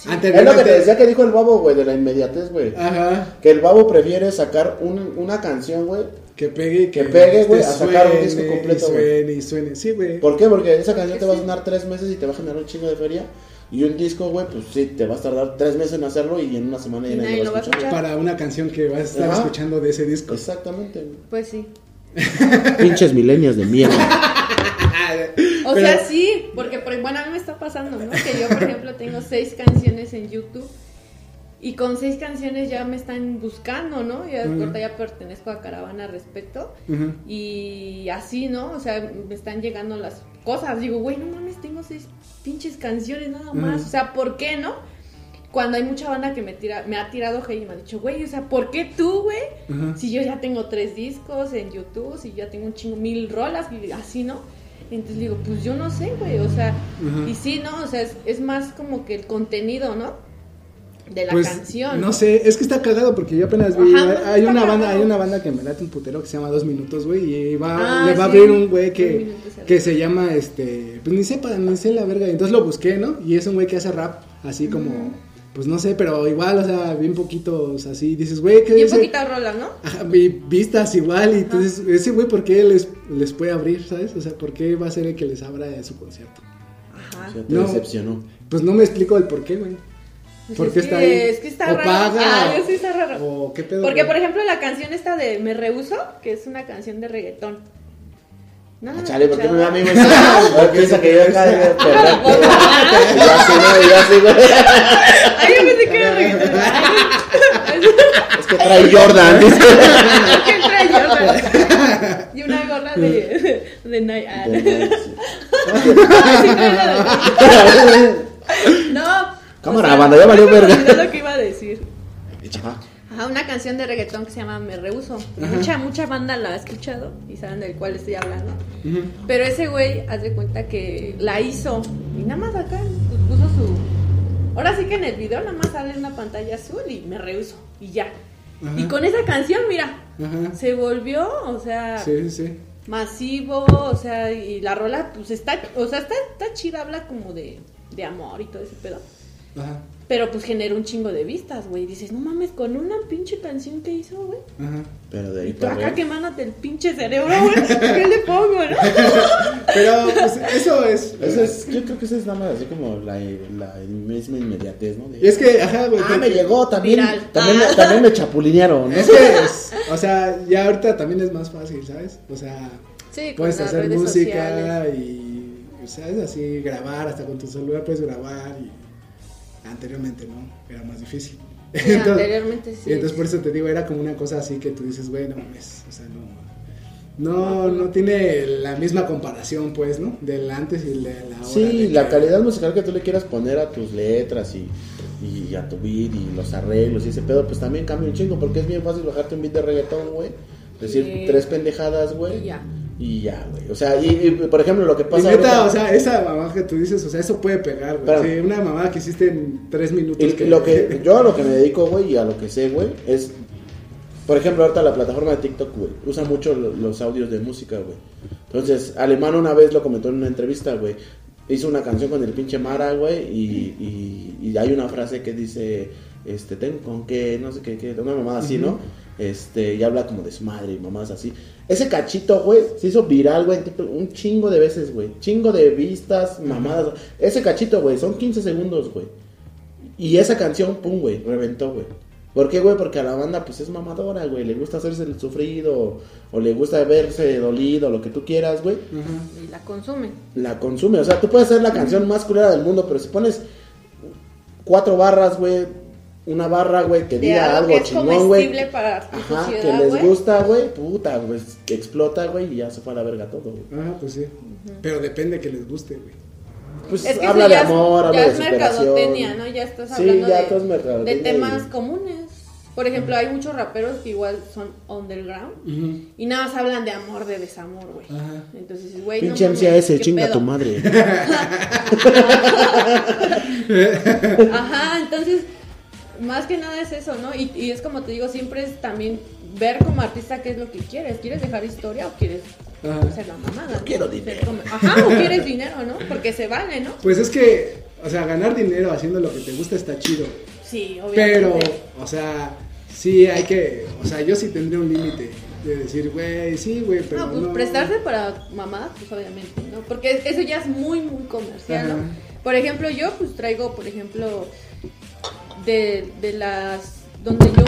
Es lo que te decía que dijo el babo, güey, de la inmediatez, güey. Ajá. Que el babo prefiere sacar un- una canción, güey. Que pegue y que, Que pegue, güey, te a sacar un disco suene, completo, güey. suene y suene. Sí, güey. ¿Por qué? Porque esa canción te va a sonar tres meses y te va a generar un chingo de feria. Y un disco, güey, pues sí, te vas a tardar tres meses en hacerlo y en una semana ya nadie lo va a escuchar. Para una canción que vas a estar Ajá. escuchando de ese disco. Exactamente, pues sí. Pinches milenios de mierda. O Pero- sea, sí, porque por- bueno, a mí me está pasando, ¿no? Que yo, por ejemplo, tengo seis canciones en YouTube y con seis canciones ya me están buscando, ¿no? Ya Ujú. ahorita ya pertenezco a Caravana Respeto y así, ¿no? O sea, me están llegando las cosas. Digo, güey, no mames, tengo seis pinches canciones nada más. O sea, ¿por qué, no? Cuando hay mucha banda que me tira, me ha tirado hate y me ha dicho, güey, o sea, ¿por qué tú, güey? Si yo ya tengo tres discos en YouTube, si ya tengo un chingo, mil rolas, y así, ¿no? Entonces digo, pues yo no sé, güey, o sea, Ajá. y sí, ¿no? O sea, es, es más como que el contenido, ¿no? De la Pues, canción. No sé, es que está cagado porque yo apenas vi. Ajá, hay una banda, hay una banda que me late un putero que se llama Dos Minutos, güey. Y va, Ah, le va a abrir un güey que, que se llama este. Pues ni sepa, ni sé la verga. Entonces lo busqué, ¿no? Y es un güey que hace rap así como. Pues no sé, pero igual, o sea, bien poquitos así. Dices, güey, ¿qué Y un dice? poquito rola, ¿no? Ajá, vi- vistas igual. Y entonces, ese güey, ¿por qué les, les puede abrir, sabes? O sea, ¿por qué va a ser el que les abra su concierto? Ajá. O sea, te No. decepcionó. Pues no me explico el por qué, güey. Pues ¿Por es qué que- está ahí? Es que está ¿O raro. paga? Ah, yo sí está raro. ¿O qué pedo? Porque, güey? por ejemplo, la canción esta de Me Rehuso, que es una canción de reggaetón. No, Ah, no, chale, ¿por qué me da? Ah, Ahora piensa que yo acá de Y yo así, ¿no? Y yo así, güey. Ay, yo pensé que era reggaetón. Es que trae Jordan. ¿Qué trae era de, de Night. ah, De Night, No. Cámara, banda, ya valió verga. olvidó lo que iba a decir. Ajá. Una canción de reggaetón que se llama Me Rehuso. Mucha, mucha banda la ha escuchado y saben del cual estoy hablando. Ujú. Pero ese güey, haz de cuenta que la hizo y nada más acá puso su. Ahora sí que en el video nada más sale una pantalla azul y me rehuso y ya. Y con esa canción, mira, se volvió, o sea, Sí, sí, sí. masivo, o sea, y la rola, pues está, o sea, está, está chida, habla como de, de amor y todo ese pedo. Ajá. Pero pues genera un chingo de vistas, güey. Dices, no mames, con una pinche canción que hizo, güey. Ajá. Pero de ahí Y tú para acá arriba. quemándote el pinche cerebro, güey. ¿Qué le pongo, no? Pero pues, eso es. Eso es, yo creo que eso es nada más así como la, la misma inmediatez, ¿no? De, Y es que, ajá, güey. ah, me llegó también. Viral. También, Ah. me, también me chapulinearon, ¿no? Es que, es- o sea, ya ahorita también es más fácil, ¿sabes? O sea, Sí, puedes hacer música sociales. y, o sea, es así, grabar, hasta con tu celular puedes grabar y anteriormente, ¿no? Era más difícil. Sí, anteriormente sí. Y entonces por eso te digo, era como una cosa así que tú dices, bueno, mames, o sea, no, no, no tiene la misma comparación, pues, ¿no? Del antes y de la ahora. Sí, de la que- calidad musical que tú le quieras poner a tus letras y, y a tu beat y los arreglos y ese pedo, pues también cambia un chingo, porque es bien fácil bajarte un beat de reggaetón, güey. Decir Sí. tres pendejadas, güey. Y ya. Y ya, güey. O sea, y, y, por ejemplo, lo que Y pasa neta, ahorita- o sea, esa mamá que tú dices, o sea, eso puede pegar, güey. Pero- Sí, una mamá que hiciste en tres minutos. Y lo que yo a lo que me dedico, güey, y a lo que sé, güey, es por ejemplo, ahorita la plataforma de TikTok, güey, usa mucho lo- los audios de música, güey. Entonces, Alemán una vez lo comentó en una entrevista, güey. Hizo una canción con el pinche Mara, güey, y, y, y hay una frase que dice, este, tengo con qué, no sé qué, qué, una mamada así, ¿no? Este, y habla como de su madre y mamás así. Ese cachito, güey, se hizo viral, güey, un chingo de veces, güey. Chingo de vistas, mamadas. Ese cachito, güey, son 15 segundos, güey. Y esa canción, pum, güey, reventó, güey. ¿Por qué, güey? Porque a la banda, pues es mamadora, güey. Le gusta hacerse el sufrido, o le gusta verse dolido, lo que tú quieras, güey. Y la consumen. La consume. O sea, tú puedes hacer la canción más culera del mundo, pero si pones cuatro barras, güey, una barra, güey, que De diga algo que algo es chingón, güey. comestible para tu Ajá, que les gusta, güey, puta, pues explota, güey, y ya se fue a la verga todo, güey. Ah, pues sí. Pero depende que les guste, güey. Pues Es que habla eso de ya es- amor, habla ya de es superación. mercadotecnia, ¿no? Ya estás Sí, hablando ya de, es temas y- comunes. Por ejemplo, hay muchos raperos que igual son underground y nada más hablan de amor, de desamor, güey. Ajá. Entonces, güey, no Pinche MCAS, ¿qué chinga pedo? tu madre. Ajá, entonces, más que nada es eso, ¿no? Y, y es como te digo, siempre es también ver como artista qué es lo que quieres. ¿Quieres dejar historia o quieres Ajá. hacer la mamada? ¿no? quiero dinero. Ajá, o quieres dinero, ¿no? Porque se vale, ¿no? Pues es que, o sea, ganar dinero haciendo lo que te gusta está chido. Sí, Pero, obviamente. o sea, sí hay que, o sea, yo sí tendría un límite de decir, güey, sí, güey, pero No, pues no. prestarse para mamadas, pues obviamente, ¿no? Porque eso ya es muy, muy comercial, ¿no? Por ejemplo, yo pues traigo, por ejemplo, de, de las, donde yo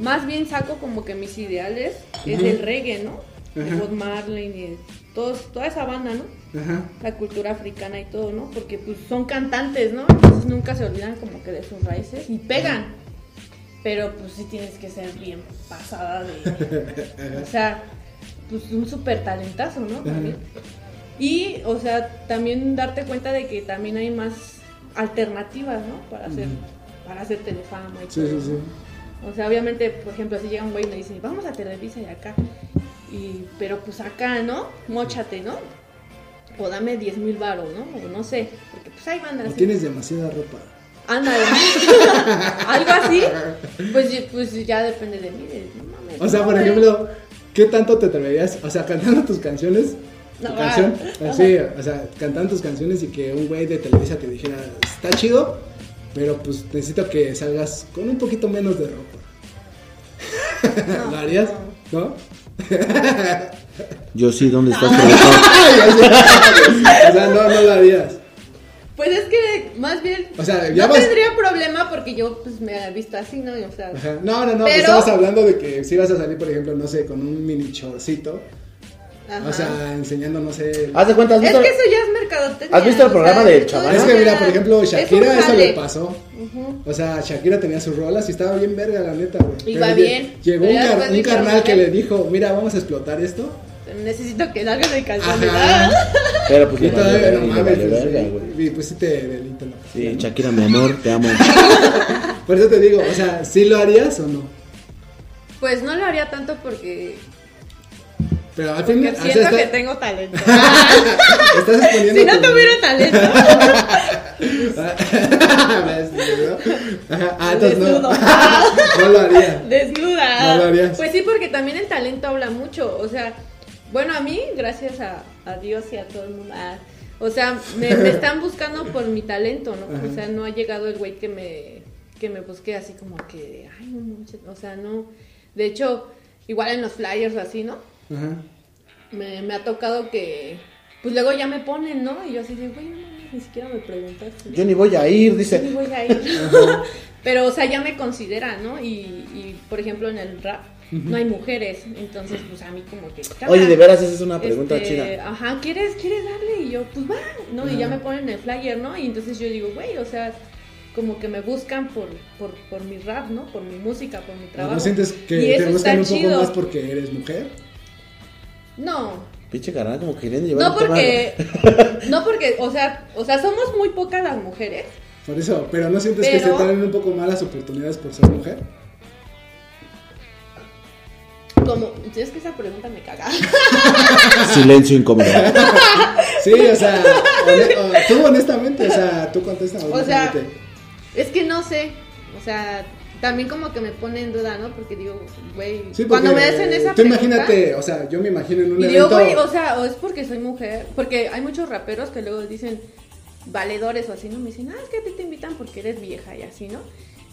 más bien saco como que mis ideales es Ujú. del reggae, ¿no? De. Bob Marley y de todos, toda esa banda, ¿no? Ajá. La cultura africana y todo, ¿no? Porque pues son cantantes, ¿no? Entonces nunca se olvidan como que de sus raíces y pegan. Pero pues sí tienes que ser bien pasada de... o sea, pues un súper talentazo, ¿no? También. Y, o sea, también darte cuenta de que también hay más alternativas, ¿no? Para hacer, para hacerte de fama y Sí, todo. sí, sí. O sea, obviamente, por ejemplo, si llega un güey y me dice, vamos a Televisa y acá. Y, pero pues acá, ¿no? Móchate, ¿no? O dame 10 mil baros, ¿no? O no sé. Porque pues bandas. O así. tienes demasiada ropa. Ándale. Algo así. Pues, pues ya depende de mí. de- no mames, O sea, no, por güey. ejemplo, ¿qué tanto te atreverías? O sea, cantando tus canciones. Tu No, canción. Así, o sea, cantando tus canciones y que un güey de Televisa te dijera, está chido, pero pues necesito que salgas con un poquito menos de ropa. No, ¿Lo harías? no. ¿No? Yo sí, ¿dónde estás? O sea, no, no lo harías. Pues es que más bien. O sea, ya no vas- tendría problema porque yo pues me he visto así, ¿no? O sea. Ajá. No, no, no, Pero- estabas hablando de que si vas a salir, por ejemplo, no sé, con un mini chorcito. Ajá. O sea, enseñando, no sé. Haz de cuenta, ¿has es visto? que eso ya es mercadotecnia. ¿Has visto el programa del chaval? Es que mira, por ejemplo, Shakira eso le pasó. O sea, Shakira tenía sus rolas y estaba bien verga, la neta, güey. Iba bien, Llegó un, car- carnal que le dijo, mira, vamos a explotar esto. necesito que salgas de calzón. Ajá. Pero pues Y todavía verga, no mames. pues, verga, sí, güey. y pues sí te delito Sí, Shakira, mi amor, te amo. Por eso te digo, o sea, ¿sí lo harías o no? Pues no lo haría tanto porque, Pero al fin, siento está- que tengo talento. estás si no tu- tuviera talento, Ah, no. Desnudo. no lo haría. desnuda. No lo harías. Pues sí, porque también el talento habla mucho. O sea, bueno, a mí, gracias a, a Dios y a todo el mundo. ah, o sea, me, me están buscando por mi talento, ¿no? Ajá. O sea, no ha llegado el güey que me, que me busque así como que, ay, no manches", o sea, no. De hecho, igual en los flyers o así, ¿no? Ajá. Me, me ha tocado que, pues luego ya me ponen, ¿no? Y yo así de, güey, no ni siquiera me preguntaste. Yo ni voy a ir, dice. voy a ir. Pero, o sea, ya me consideran, ¿no? Y, y, por ejemplo, en el rap no hay mujeres. Entonces, pues a mí como que. Oye, de veras, esa es una pregunta este, chida. Ajá, ¿quieres, ¿quieres darle? Y yo, pues va, ¿no? Y ya me ponen el flyer, ¿no? Y entonces yo digo, güey, o sea, como que me buscan por, por, por mi rap, ¿no? Por mi música, por mi trabajo. ¿No sientes que te buscan un poco chido. más porque eres mujer? No, Pinche carnal, como que quieren llevar no porque, no porque, o sea, o sea, somos muy pocas las mujeres. Por eso, pero ¿no sientes que se traen un poco más las oportunidades por ser mujer? Como, es que esa pregunta me caga. Silencio incómodo. Sí, o sea, tú honestamente, o sea, tú contestas O sea, honestamente. es que no sé, o sea, también como que me pone en duda, ¿no? Porque digo, güey, Sí, cuando me hacen esa Tú pregunta, imagínate, o sea, yo me imagino en un y digo, evento. güey, o sea, o es porque soy mujer, porque hay muchos raperos que luego dicen valedores o así, ¿no? Me dicen, ah, es que a ti te invitan porque eres vieja y así, ¿no?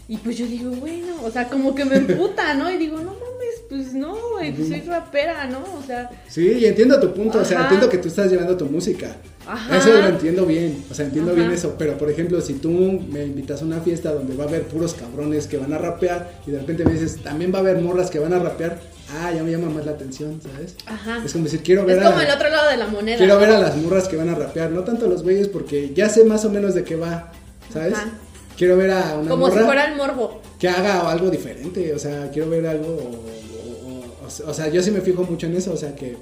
Y pues yo digo, bueno, o sea, como que me emputa, ¿no? Y digo, no mames, pues no, güey, pues soy rapera, ¿no? O sea, Sí, y entiendo tu punto, o sea, entiendo que tú estás llevando tu música. Ajá. Eso lo entiendo bien, o sea, entiendo Ajá. bien eso, pero por ejemplo, si tú me invitas a una fiesta donde va a haber puros cabrones que van a rapear y de repente me dices, también va a haber morras que van a rapear, ah, ya me llama más la atención, ¿sabes? ajá. Es como decir, quiero ver Es a como el otro lado de la moneda. quiero ¿no? ver a las morras que van a rapear, no tanto a los güeyes porque ya sé más o menos de qué va, ¿sabes? Ajá. Quiero ver a una Como si morra fuera el morbo. que haga algo diferente, o sea, quiero ver algo, o, o- o- o sea, yo sí me fijo mucho en eso, o sea, que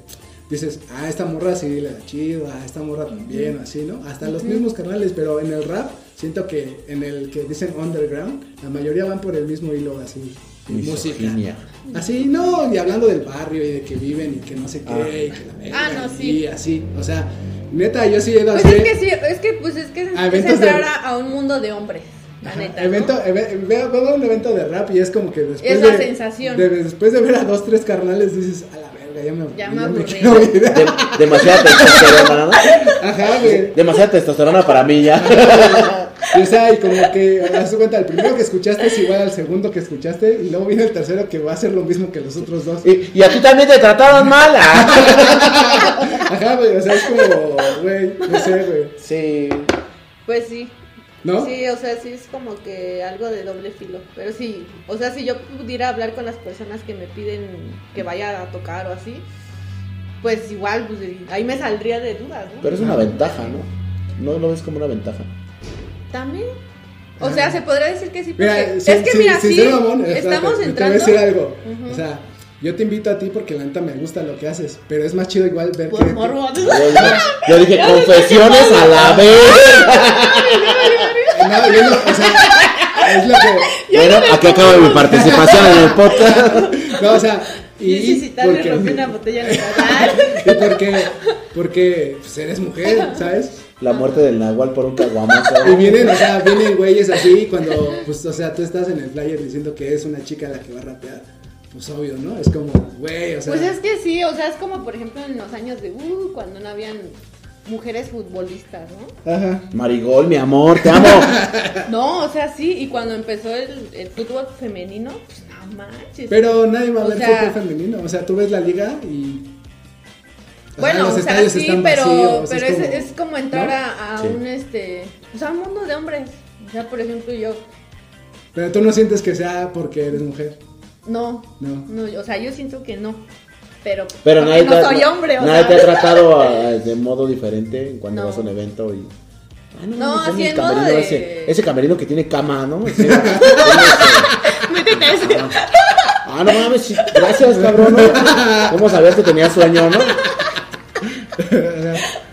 dices, ah, esta morra sí le da chido, ah, esta morra también, así, ¿no? Hasta los mismos canales, pero en el rap siento que en el que dicen underground, la mayoría van por el mismo hilo, así, de música. Así, no, y hablando del barrio y de que viven y que no sé qué, Ah. y que la verga, Ah, no, sí. y así, o sea, neta, yo sí he ido Pues así, es que sí, es que pues es que A es eventos entrar de- a, a un mundo de hombres, la Ajá, neta. evento, ¿no? veo, veo un evento de rap y es como que después Es de, la sensación. de- después de ver a dos, tres carnales dices, a la verga, ya me, Ya me aburrí. quiero ir". De- demasiada testosterona, ¿no? Ajá, güey. Demasiada testosterona para mí ya. Y, o sea, y como que, haz de cuenta, el primero que escuchaste es igual al segundo que escuchaste y luego viene el tercero que va a hacer lo mismo que los otros dos. Y, y a ti también te trataron mal. Ah. Ajá, güey, o sea, es como, güey, no sé, güey. Sí. Pues sí. ¿No? Sí, o sea, sí es como que algo de doble filo. Pero sí, o sea, si yo pudiera hablar con las personas que me piden que vaya a tocar o así, pues igual, pues ahí me saldría de dudas, ¿no? Pero es una ventaja, ¿no? No lo ves como una ventaja. También. O sea, se podría decir que sí, porque Mira, es que mira, sí, mamón, espérate, estamos Te voy a entrando. decir algo. O sea, yo te invito a ti porque la neta me gusta lo que haces, pero es más chido igual ver Por que... morbo. Yo, yo dije, confesiones a la vez. No, yo no, o sea, es lo que... Bueno, aquí acaba mi participación en el podcast. No, o sea, y porque, rompí una botella de y porque, porque pues eres mujer, ¿sabes? La muerte del Nahual por un caguamazo. Y vienen, o sea, vienen güeyes así cuando, pues, o sea, tú estás en el flyer diciendo que es una chica la que va a rapear. Pues obvio, ¿no? Es como, güey, o sea, Pues es que sí, o sea, es como por ejemplo en los años de uh, cuando no habían mujeres futbolistas, ¿no? ajá. Marigol, mi amor, te amo. No, o sea, sí, y cuando empezó el, el fútbol femenino, pues no manches. Pero nadie va a ver sea- fútbol femenino, o sea, tú ves la liga y... o sea, bueno, o sea, sí, pero, vacíos, pero es, es como entrar ¿no? a, a Sí. un este, o sea, un mundo de hombres. O sea, por ejemplo, yo Pero tú no sientes que sea porque eres mujer. no, No. no, o sea, yo siento que no. Pero, Pero nadie, no te, ha- soy hombre, o nadie sea. te ha tratado a- de modo diferente cuando No. vas a un evento y. Ah, No, mames, así modo camerino de- ese, ese camerino que tiene cama, ¿no? Métete ese. Ah, no mames, gracias, cabrón. ¿no? ¿Cómo sabías que tenía sueño, no?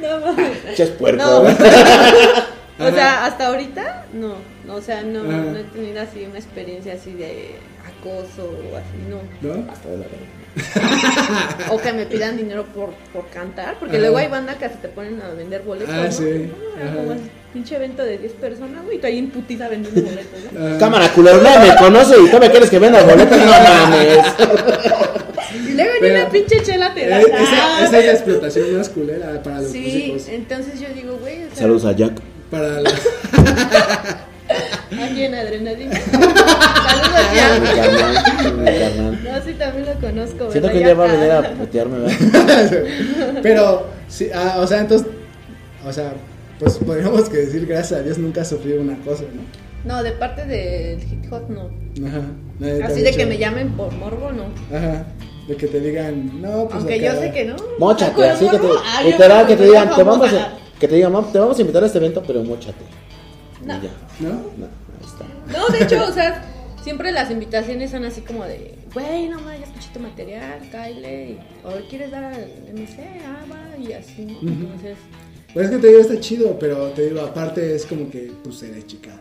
No mames. Ches puerco. No. O sea, hasta ahorita no, no, o sea, no, no he tenido así una experiencia así de acoso o así, no. ¿No? Hasta de la verga. O que me pidan dinero por, por cantar, porque Ajá. luego hay banda que hasta te ponen a vender boletos, Ah, ¿no? sí. Ah, como pinche evento de 10 personas, güey, y tú ahí en putiza vendiendo boletos, ¿no? Ah, Cámara, culero, me conoce y tú me quieres que venda boletos, no mames. Y luego ni una pinche chela te eh, da. esa, esa es la explotación más culera para los Sí, músicos. entonces yo digo, güey, o sea, Saludos a Jack. Para las... aquí en adrenalina. Saludos a Mi ti. carnal, mi carnal. No, sí, también lo conozco. Siento que un día va a venir a putearme, ¿verdad? Pero, sí, ah, o sea, entonces, o sea, pues podríamos que decir, gracias a Dios, nunca sufrido una cosa, ¿no? No, de parte del hip hop no. Ajá. Así de dicho- que me llamen por morbo, no. Ajá. De que te digan, no, pues Aunque acá- yo sé que no. Móchate, ¿Con así que te. Ah, Literal, que te digan, te vamos a. Que te digan, "Mam, te vamos a invitar a este evento, pero móchate. No. ya. ¿No? No, ahí está. No, de hecho, o sea, siempre las invitaciones son así como de, güey, no mames, ya escuché tu material, Kyle, y, o quieres dar al MC, ah, va, y así, ¿no? Entonces, Pues es que te digo, está chido, pero te digo, aparte es como que, pues eres chica.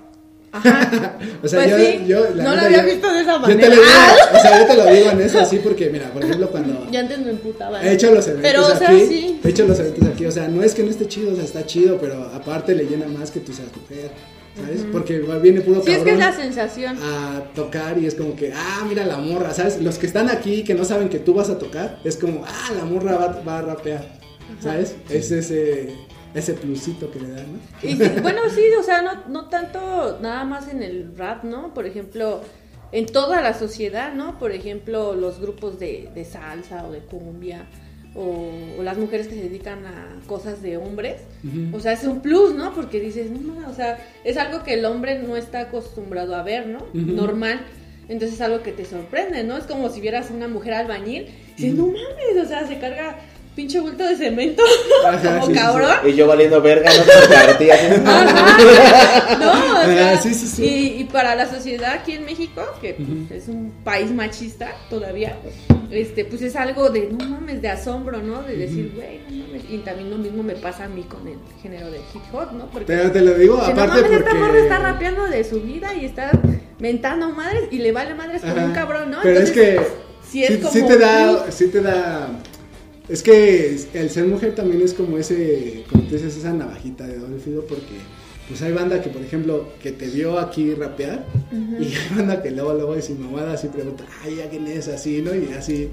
ajá. O sea, Pues yo, sí, yo, no neta, lo había yo- visto de esa Yo te manera. lo digo, Ah. o sea, yo te lo digo en eso así porque, mira, por ejemplo, cuando Yo antes me emputaba. he hecho los eventos Pero, o sea, aquí, sí. he hecho los eventos aquí, o sea, no es que no esté chido, o sea, está chido, pero aparte le llena más que tú seas mujer, ¿sabes? Porque viene puro Sí, es que es cabrón la sensación. a tocar y es como que, ah, mira la morra, ¿sabes? Los que están aquí que no saben que tú vas a tocar, es como, ah, la morra va, va a rapear, ¿sabes? Es ese, ese plusito que le da, ¿no? Y bueno, sí, o sea, no, no tanto nada más en el rap, ¿no? Por ejemplo, en toda la sociedad, ¿no? Por ejemplo, los grupos de, de salsa o de cumbia, o, o las mujeres que se dedican a cosas de hombres. O sea, es un plus, ¿no? Porque dices, no, o sea, es algo que el hombre no está acostumbrado a ver, ¿no? Normal. Entonces es algo que te sorprende, ¿no? Es como si vieras una mujer albañil y dices, no mames, o sea, se carga pinche bulto de cemento Ajá, como sí, sí, sí. cabrón. Y yo valiendo verga, no así, Ajá. No, o sea, Ah, sí, sí, sí. Y, y para la sociedad aquí en México, que pues, es un país machista todavía, este, pues es algo de, no mames, de asombro, ¿no? De decir, güey, no mames. Y también lo mismo me pasa a mí con el género del hip hop, ¿no? Porque Pero te lo digo, si no aparte mames, porque... esta morra está rapeando de su vida y está mentando madres y le vale madres con un cabrón, ¿no? Pero es que sí es sí, como sí te da, sí te da. Es que el ser mujer también es como ese, como tú dices, esa navajita de doble filo porque pues hay banda que por ejemplo que te vio aquí rapear y hay banda que luego luego de su mamada así pregunta, ay, ¿a quién es así, no? Y así.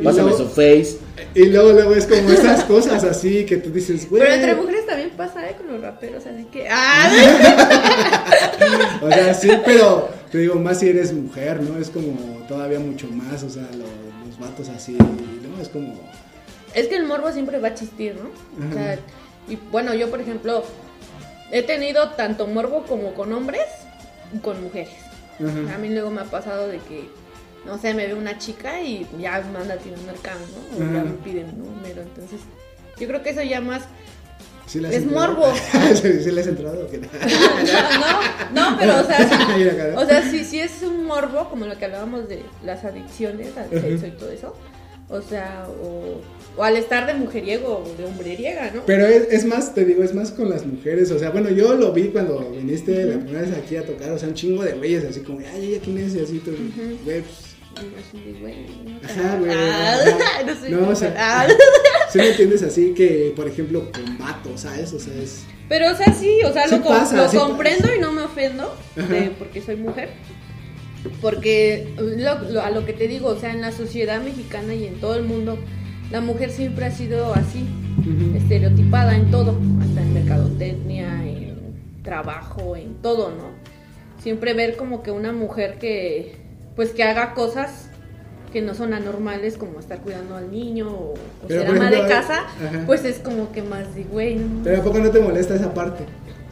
Y Pásame luego- su face. Y luego luego es como esas cosas así que tú dices, güey. Pero entre mujeres también pasa, ¿eh? Con los raperos, así que... ¡Ah! O sea, sí, pero te digo, más si eres mujer, ¿no? Es como todavía mucho más, o sea, lo- los vatos así, ¿no? Es como... Es que el morbo siempre va a existir, ¿no? O sea, y bueno, yo por ejemplo he tenido tanto morbo como con hombres y con mujeres. A mí luego me ha pasado de que, no sé, me ve una chica y ya me anda tirando el can, ¿no? O ya me piden número. Entonces, yo creo que eso ya más... ¿Sí le has Es entrado? morbo. ¿Sí, sí le has entrado? o qué? No, no, pero o sea, o sea, sí, sí es un morbo, como lo que hablábamos de las adicciones al sexo y todo eso. O sea, o, o al estar de mujeriego o de hombreriega, ¿no? Pero es, es más, te digo, es más con las mujeres. O sea, bueno, yo lo vi cuando viniste la primera vez aquí a tocar. O sea, un chingo de güeyes, así como, ay, ¿ella quién es? Y así, tú, güey, pues, Ajá, güey, no soy No, o sea. Ah. ¿sí me entiendes? Así que, por ejemplo, con vatos, ¿sabes? O sea, es. Pero, o sea, sí, o sea, Sí lo, com- pasa, lo sí comprendo pasa. y no me ofendo de- porque soy mujer. Porque lo- lo- a lo que te digo, o sea, en la sociedad mexicana y en todo el mundo, la mujer siempre ha sido así, estereotipada en todo, hasta en mercadotecnia, en trabajo, en todo, ¿no? Siempre ver como que una mujer que, pues que haga cosas que no son anormales, como estar cuidando al niño o, ser ama de casa, ajá. pues es como que más de, güey, no, Pero ¿a poco no te molesta esa parte?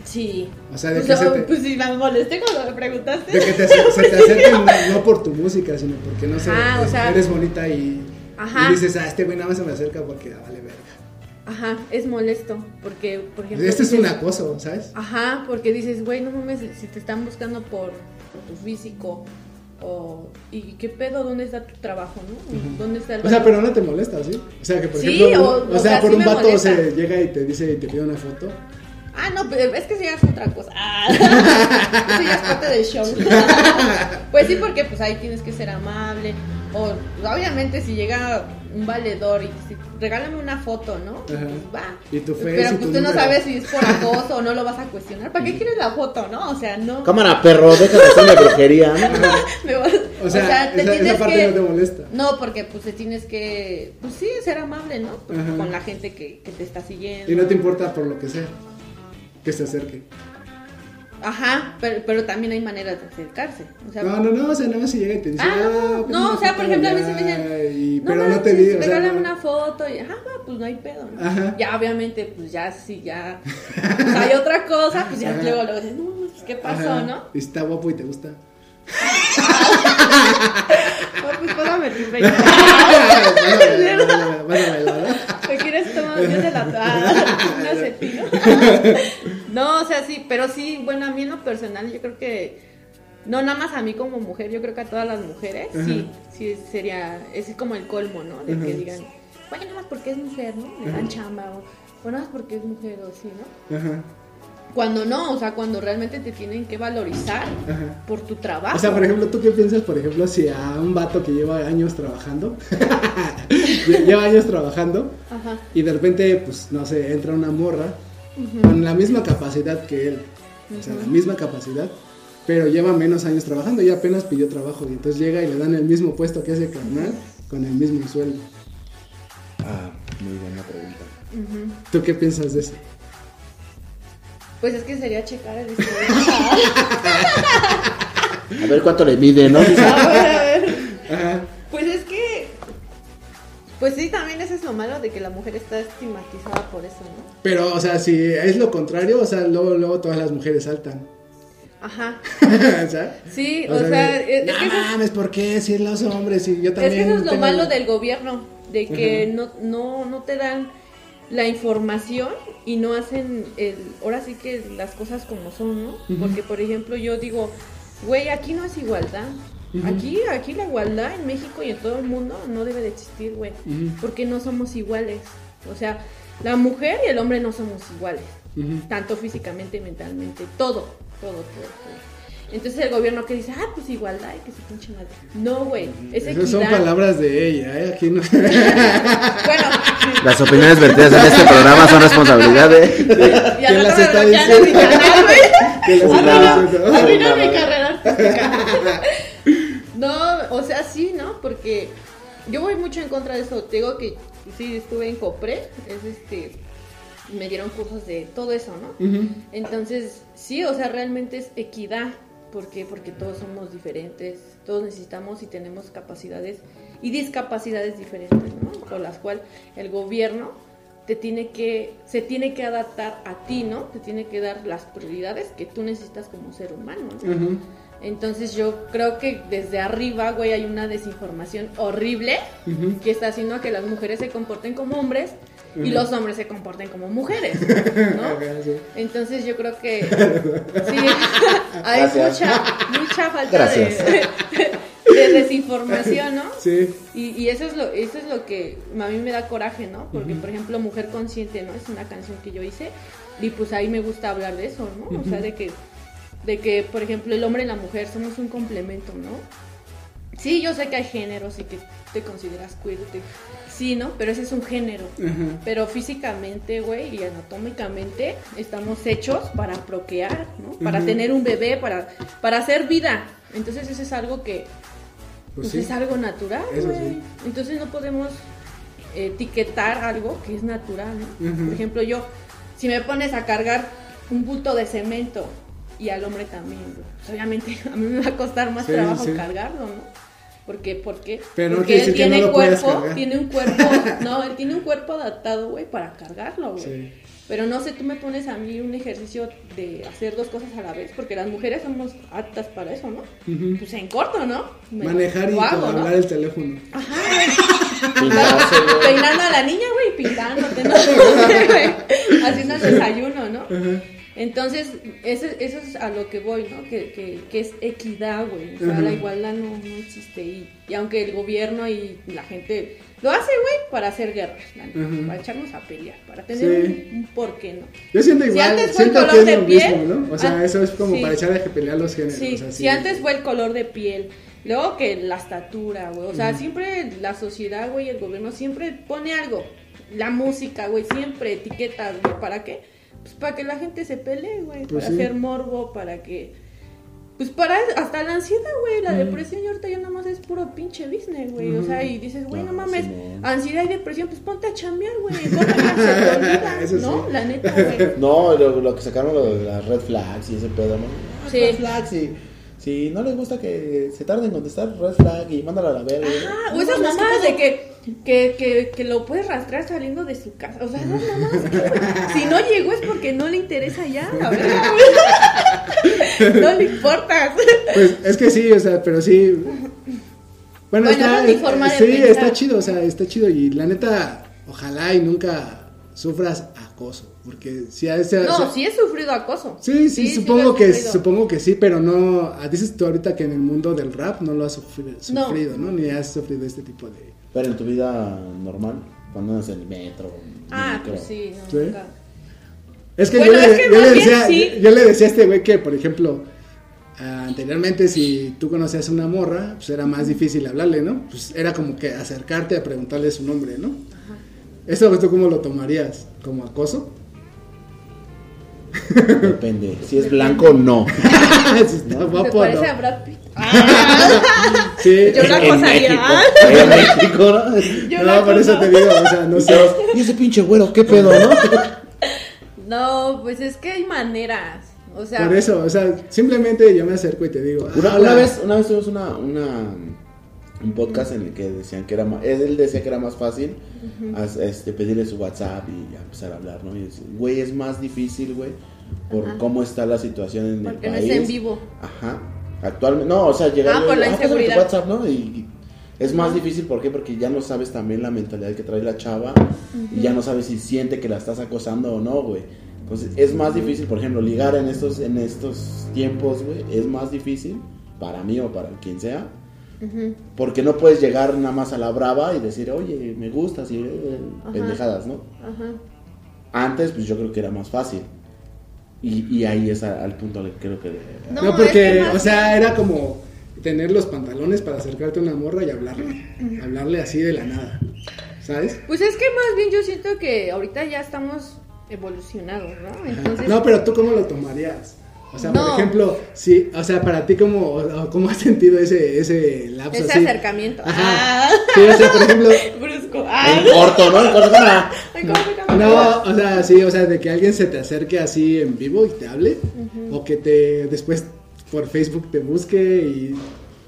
Sí. O sea, de pues, que se no, te- pues sí, me molesté cuando me preguntaste. De que te, se te acerquen no, no por tu música, sino porque no sé, Ah, o sea- eres bonita y, Ajá. y dices, ah, este güey nada más se me acerca porque ah, vale verga. Ajá, es molesto. Porque, por ejemplo. Este es un acoso, ¿sabes? Ajá, porque dices, güey, no mames, si te están buscando por, por tu físico O, ¿y qué pedo? ¿Dónde está tu trabajo, no? ¿Dónde está el O sea, pero no te molesta, ¿sí? O sea, que por Sí, ejemplo, o- o, o sea, sea, por sí un vato molesta. se llega y te dice y te pide una foto. Ah, no, pero es que sí es otra cosa. Ah, eso ya es parte del show. pues sí, porque pues ahí tienes que ser amable. O obviamente si llega un valedor y dice, regálame una foto, ¿no? Pues va. Y tu face Pero pues tú no sabes si es por acoso o no lo vas a cuestionar. ¿Para qué quieres la foto, no? O sea, no. Cámara, perro, deja de hacerme brujería. ¿no? Me vas- O sea, esa, esa parte no te molesta. No, porque pues te tienes que, pues sí, ser amable, ¿no? Ajá. Con la gente que, que te está siguiendo. Y no te importa por lo que sea. Que se acerque. Ajá, pero, pero también hay maneras de acercarse. O sea, No, no, no, o sea, nada más si llega y te dice. Ah, no, ah, pues no, o sea, por ejemplo, a mí ya", se me dicen, y- no pero no te digo, o sea, no- una foto y, ajá, pues no hay pedo, ¿no? Ajá. Ya, obviamente, pues ya, si ya pues, hay otra cosa, pues ya Ajá. luego, luego dices, no, pues, ¿qué pasó, Ajá. no? Y está guapo y te gusta. No, pues póngame tu pecho. ¿Te quieres tomar la ah, acetino? No, o sea, sí, pero sí, bueno, a mí en lo personal, yo creo que, no nada más a mí como mujer, yo creo que a todas las mujeres, sí, sí sería, es como el colmo, ¿no? De que digan, bueno, nada más porque es mujer, ¿no? Le dan chamba, o, o nada más porque es mujer, o así, ¿no? Ajá, Cuando no, o sea, cuando realmente te tienen que valorizar ajá. por tu trabajo. O sea, por ejemplo, ¿tú qué piensas, por ejemplo, si a un vato que lleva años trabajando, lle- lleva años trabajando, Ajá. y de repente, pues, no sé, entra una morra con la misma capacidad que él, o sea, la misma capacidad, pero lleva menos años trabajando y apenas pidió trabajo, y entonces llega y le dan el mismo puesto que ese carnal con el mismo sueldo. Ah, muy buena pregunta. ¿Tú qué piensas de eso? Pues es que sería checar el historial. A ver cuánto le mide, ¿no? a ver, a ver. Ajá. Pues es que. Pues sí, también eso es lo malo de que la mujer está estigmatizada por eso, ¿no? Pero, o sea, si es lo contrario, o sea, luego, luego todas las mujeres saltan. Ajá. o sea, Sí, o sea, es, es no que eso es, mames, ¿por qué? Si es los hombres y yo es también. que eso es lo tengo- malo del gobierno, de que Ajá. no, no, no te dan la información y no hacen el, ahora sí que las cosas como son, ¿no? Porque, por ejemplo, yo digo, güey, aquí no es igualdad. Aquí, aquí la igualdad en México y en todo el mundo no debe de existir, güey. Porque no somos iguales. O sea, la mujer y el hombre no somos iguales. Tanto físicamente, mentalmente, todo, todo, todo, todo. Entonces el gobierno que dice, ah, pues igualdad y que se pinche madre. No, güey, es Esas son equidad. palabras de ella, ¿eh? Aquí no. Bueno, Las opiniones vertidas en este programa son responsabilidad de. ya ¿Quién no las está en mi diciendo? canal, güey. Diciendo. Arruina mi carrera. No, o sea, sí, ¿no? Porque yo voy mucho en contra de eso. Te digo que sí, estuve en Copre, es este, me dieron cursos de todo eso, ¿no? Entonces, sí, o sea, realmente es equidad. ¿Por qué? Porque todos somos diferentes, todos necesitamos y tenemos capacidades y discapacidades diferentes, ¿no? Por las cuales el gobierno te tiene que, se tiene que adaptar a ti, ¿no? Te tiene que dar las prioridades que tú necesitas como ser humano, ¿no? Entonces yo creo que desde arriba, güey, hay una desinformación horrible que está haciendo que las mujeres se comporten como hombres y los hombres se comporten como mujeres, ¿no? Entonces yo creo que sí, hay Gracias. mucha, mucha falta Gracias. de, de desinformación, ¿no? Sí. Y, y eso es lo eso es lo que a mí me da coraje, ¿no? Porque por ejemplo Mujer Consciente, ¿no? Es una canción que yo hice y pues ahí me gusta hablar de eso, ¿no? O sea, de que de que por ejemplo el hombre y la mujer somos un complemento, ¿no? Sí, yo sé que hay géneros y que te consideras queer, te- sí, ¿no? Pero ese es un género. Ajá. Pero físicamente, güey, y anatómicamente estamos hechos para procrear, ¿no? Para tener un bebé, para, para hacer vida. Entonces eso es algo que Pues pues sí. es algo natural, güey. sí. Entonces no podemos etiquetar algo que es natural, ¿no? Por ejemplo, yo, si me pones a cargar un bulto de cemento y al hombre también, güey, pues, obviamente a mí me va a costar más Sí, trabajo cargarlo, ¿no? Porque, ¿por qué? Pero no Porque él no tiene cuerpo, tiene un cuerpo, no, él tiene un cuerpo adaptado, güey, para cargarlo, güey. Sí. Pero no sé, tú me pones a mí un ejercicio de hacer dos cosas a la vez, porque las mujeres somos aptas para eso, ¿no? Pues en corto, ¿no? Me- Manejar y hablar el teléfono. Ajá, güey. Peinando a la niña, güey, pintándote, no sé, güey. Haciendo el desayuno, ¿no? Ajá. Entonces, eso, eso es a lo que voy, ¿no? Que, que, que es equidad, güey. O sea, la igualdad no, no existe. Y, y aunque el gobierno y la gente lo hace, güey, para hacer guerras, para echarnos a pelear, para tener Sí. un, un por qué no. Yo siento Si igual, antes fue el siento que es de lo piel, mismo, ¿no? O sea, ah, eso es como sí. para echar a pelear los géneros. Sí, o sea, si antes fue el color de piel, luego que la estatura, güey. O sea, siempre la sociedad, güey, el gobierno siempre pone algo. La música, güey, siempre etiquetas, güey. ¿Para qué? Pues para que la gente se pelee, güey. Pues para sí. hacer morbo, para que. Pues para hasta la ansiedad, güey, la depresión y ahorita ya nada más es puro pinche business, güey. O sea, y dices, güey, no Ah, mames, ansiedad y depresión, pues ponte a chambear, güey. Se te ¿no? sí. La neta, güey. No, lo, lo que sacaron lo de las red flags y ese pedo, ¿no? Sí. Red flags y si no les gusta que se tarde en contestar red flag y mándalo a la verga. Ah, o No esas mames, ¿qué mamadas pedo? de que, que, que, que lo puedes rastrear saliendo de su casa. O sea, esas mamadas si no llegó es porque no le interesa ya, la verdad. No le importa. Pues es que sí, o sea, pero sí. Bueno, Bueno, está, esa es mi forma de sí, pensar. está chido, o sea, está chido. Y la neta, ojalá y nunca sufras acoso. Porque si a ese. No, sí he sufrido acoso. Sí, sí, supongo que supongo que sí, pero no. ah, Dices tú ahorita que en el mundo del rap no lo has sufrido, ¿no? Ni has sufrido este tipo de. Pero en tu vida normal, cuando andas en el metro. Ah, micro. pues sí, no, ¿Sí? nunca. Es que, Bueno, yo, es le, que yo más le bien decía, sí. yo, yo le decía a este güey que, por ejemplo, anteriormente si tú conocías a una morra, pues era más difícil hablarle, ¿no? Pues era como que acercarte a preguntarle su nombre, ¿no? ¿Eso tú cómo lo tomarías? ¿Como acoso? Depende. Si es blanco, no. si está ¿Te guapo, parece ¿no? a Brad Pitt? Sí. Yo la en. México. En México, ¿no? Yo no, por eso te digo, o sea, no Y sé. ¿Y ese pinche güero, qué pedo, no? No, pues es que hay maneras. O sea, Por eso, o sea, simplemente yo me acerco y te digo, ah, Una, vez, una vez tuvimos una, una- un podcast en el que decían que era más, él decía que era más fácil as- este, pedirle su WhatsApp y empezar a hablar, ¿no? Y decía, güey, es más difícil, güey, por Ajá. cómo está la situación en Porque el no país. está en vivo. Ajá. Actualmente, no, o sea, llegar Ah, por la "Ah, tu. WhatsApp, ¿no? Y, y es más difícil, ¿por qué? Porque ya no sabes también la mentalidad que trae la chava y ya no sabes si siente que la estás acosando o no, güey. Entonces, es más difícil, por ejemplo, ligar en estos, en estos tiempos, güey, es más difícil para mí o para quien sea. Porque no puedes llegar nada más a la brava y decir, oye, me gustas y eh, Ajá. pendejadas, ¿no? Ajá. Antes, pues yo creo que era más fácil. Y, y ahí es al punto que creo que... No, porque, que más o sea, era como tener los pantalones para acercarte a una morra y hablarle. Hablarle así de la nada. ¿Sabes? Pues es que más bien yo siento que ahorita ya estamos evolucionados, ¿no? Entonces, No, pero tú cómo lo tomarías? O sea, No. por ejemplo, sí, o sea, para ti cómo, cómo has sentido ese, ese lapso ese así? acercamiento. Ajá. Ah. Sí, o sea, por ejemplo, Brusco. Ay, En corto, ¿no? En corto, cámara. ay, ¿cómo se llama? no, o sea, sí, o sea, de que alguien se te acerque así en vivo y te hable, o que te después por Facebook te busque y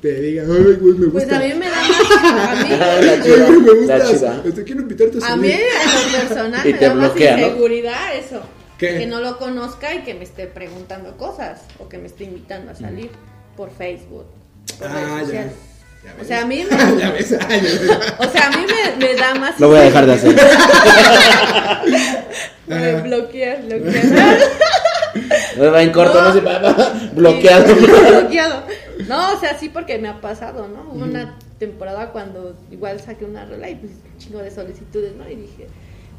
te diga, ay, güey, me Pues gusta. a mí me da más. A mí, La chida, güey, me chida. Te quiero invitarte a a mí salir. en lo personal Y me te da más bloquea, ¿no? inseguridad eso. ¿Qué? Que no lo conozca y que me esté preguntando cosas o que me esté invitando a salir por Facebook. por Ah, redes ya. sociales. Ya O ves. sea, a mí me, ya ves, ay, ya ves. o sea, a mí me, me da más Lo voy a dejar de hacer. Me bloqueas, bloqueas. Va en corto, no, No. bloqueado. Bloqueado. No, o sea, sí porque me ha pasado, ¿no? Hubo una temporada cuando igual saqué una rola y pues un chingo de solicitudes, ¿no? Y dije,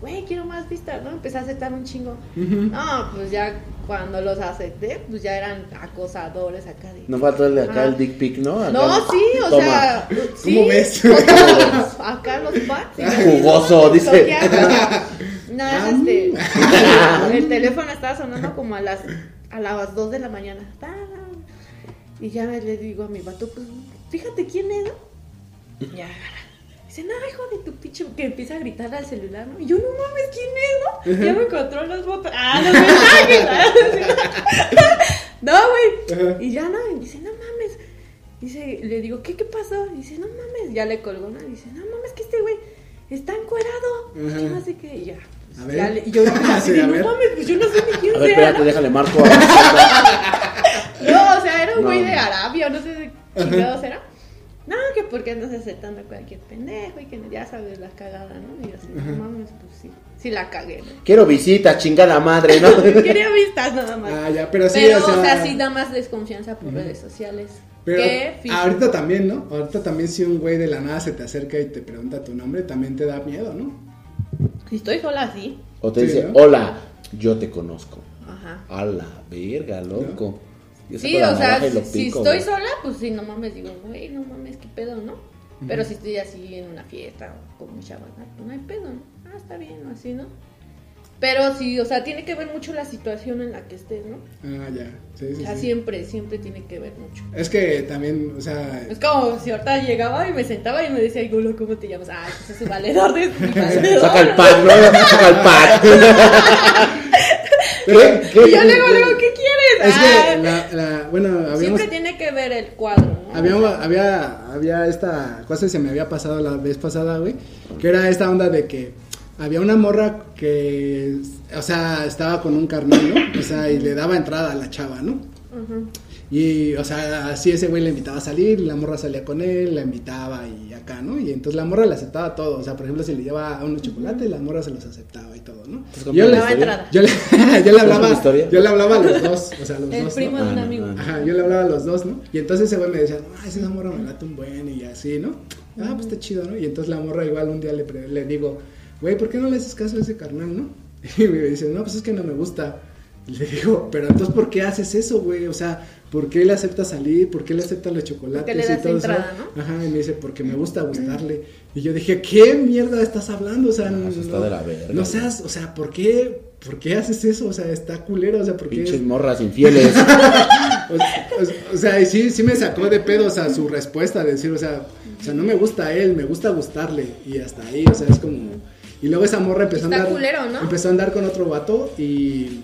güey, quiero más vistas, ¿no? Empecé a aceptar un chingo. No, pues ya cuando los acepté, pues ya eran acosadores acá de... No falta el de acá el dick pic, ¿no? Acá No, el- sí, o Toma. sea, sí, ¿Cómo ves? acá los y yo, Jugoso, no, dice. No, es este. El teléfono estaba sonando como a las a las 2 de la mañana. Y ya le digo a mi vato, pues fíjate quién es, ¿no? Ya. Dice, no, hijo de tu pinche, que empieza a gritar al celular, ¿no? Y yo, no mames, ¿quién es, no? Ya me encontró las botas. Ah, los mensajes. no, güey. Y ya no, y dice, no mames. Dice, le digo, ¿qué, qué pasó? Dice, no mames. Ya le colgó, ¿no? Dice, no mames, que este güey está encuerado. Que no sé qué. Y ya. A ver. Ya le- y yo, así Sí, de, no ver. mames, pues yo no sé ni quién A ver, sea. espérate, ¿no? déjale marco. a. No, o sea, era un No. güey de Arabia, no sé de chingados era. No, que ¿por qué andas aceptando a cualquier pendejo? Y que ya sabes la cagada, ¿no? Y yo así, no mames, pues sí, sí la cagué, ¿no? Quiero visitas, chingada madre, ¿no? Quería vistas nada más. Ah, ya, pero sí, pero, o sea, sí da más desconfianza por redes sociales. Pero ahorita también, ¿no? Ahorita también si un güey de la nada se te acerca y te pregunta tu nombre, también te da miedo, ¿no? Si estoy sola así, O te Sí, dice, ¿no? hola, yo te conozco. ajá. A la verga, loco. Yo Sí, o sea, si, si pico, estoy sola, pues sí, no mames, digo, güey, no mames, qué pedo, ¿no? Pero si estoy así en una fiesta o con mucha banda, pues no hay pedo, ¿no? Ah, está bien, o así, ¿no? Pero sí, o sea, tiene que ver mucho la situación en la que estés, ¿no? Ah, ya. Sí, O sí, sea, sí. siempre, siempre tiene que ver mucho. Es que también, o sea, Es como si ahorita llegaba y me sentaba y me decía, Gulo, ¿cómo te llamas? Ah, pues es un valedor de valedor. Saca el pack, ¿no? Saca el pack. ¿Qué? ¿Qué? Y yo luego, luego, ¿qué quieres? Es que la, la- bueno, habíamos siempre tiene que ver el cuadro, ¿no? Había, había, había esta cosa que se me había pasado la vez pasada, güey, que era esta onda de que había una morra que, o sea, estaba con un carnal, ¿no? O sea, y le daba entrada a la chava, ¿no? Ujú. Y, o sea, así ese güey le invitaba a salir, la morra salía con él, la invitaba y acá, ¿no? Y entonces la morra le aceptaba todo, o sea, por ejemplo, si le llevaba unos chocolates, la morra se los aceptaba y todo, ¿no? ¿Estás Yo le, la Daba historia? entrada. yo le, yo le hablaba, yo le hablaba a los dos, o sea, a los El dos, primo ¿no? de un Ah, amigo. Ajá, yo le hablaba a los dos, ¿no? Y entonces ese güey me decía, no, esa morra me late un buen y así, ¿no? Ah, pues está chido, ¿no? Y entonces la morra igual un día le, le digo, güey, ¿por qué no le haces caso a ese carnal, no? Y me dice, no, pues es que no me gusta. Y le digo, pero entonces, ¿por qué haces eso, güey? O sea, ¿por qué le aceptas salir? ¿Por qué le aceptas los chocolates Porque le y das todo entrada, eso? ¿no? Ajá, y me dice, porque me gusta gustarle. Y yo dije, ¿qué mierda estás hablando? O sea, No, eso está de la verga, no seas, o sea, ¿por qué? ¿Por qué haces eso? O sea, está culero, o sea, ¿por qué? Pinches morras infieles. O, o- o sea, y sí, sí me sacó de pedo, o sea, su respuesta, decir, o sea, o sea, no me gusta a él, me gusta gustarle, y hasta ahí, o sea, es como... Y luego esa morra empezó a Está andar... culero, ¿no? Empezó a andar con otro vato, y...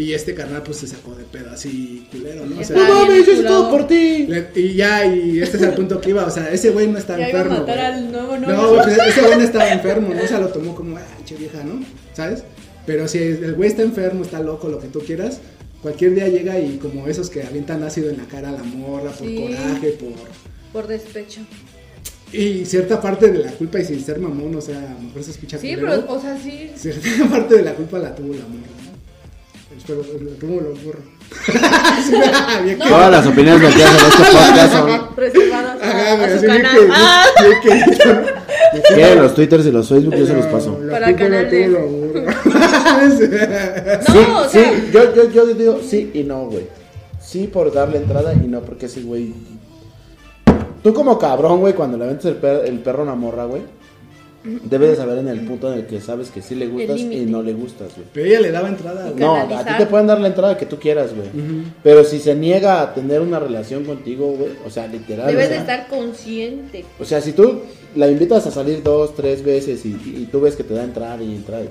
Y este carnal, pues, se sacó de pedo, así, culero, ¿no? O sea, ¡No mames, yo todo por ti! le- y ya, y este es el punto que iba, o sea, ese güey no está Ya iba a enfermo. matar güey. al nuevo No, novio. pues ese güey no estaba enfermo, ¿no? O sea, lo tomó como, ah, che vieja, ¿no? ¿Sabes? Pero si el güey está enfermo, está loco, lo que tú quieras, cualquier día llega y como esos que avientan ácido en la cara a la morra por Sí. coraje, por... Por despecho. Y cierta parte de la culpa, y sin ser mamón, o sea, a lo mejor se escucha Sí, culero, pero, o sea, sí. Cierta parte de la culpa la tuvo la morra, ¿no? Espero, ¿cómo lo borro? Todas las opiniones vertidas en este podcast son... Reservadas a, a su canal. Ah, bien que- ¿Quieren los twitters y los facebook? Yo se los paso. Para canal de- sí, yo, yo, yo digo sí y no, güey. Sí por darle entrada y no porque ese güey... Tú como cabrón, güey, cuando le aventas el, per- el perro a una morra, güey, debes de saber en el punto en el que sabes que sí le gustas y no le gustas, güey. Pero ella le daba entrada, güey. No, a ti te pueden dar la entrada que tú quieras, güey. Ujú. Pero si se niega a tener una relación contigo, güey, o sea, literal. debes o de estar consciente. O sea, si tú la invitas a salir dos, tres veces y, y tú ves que te da entrar y entrar,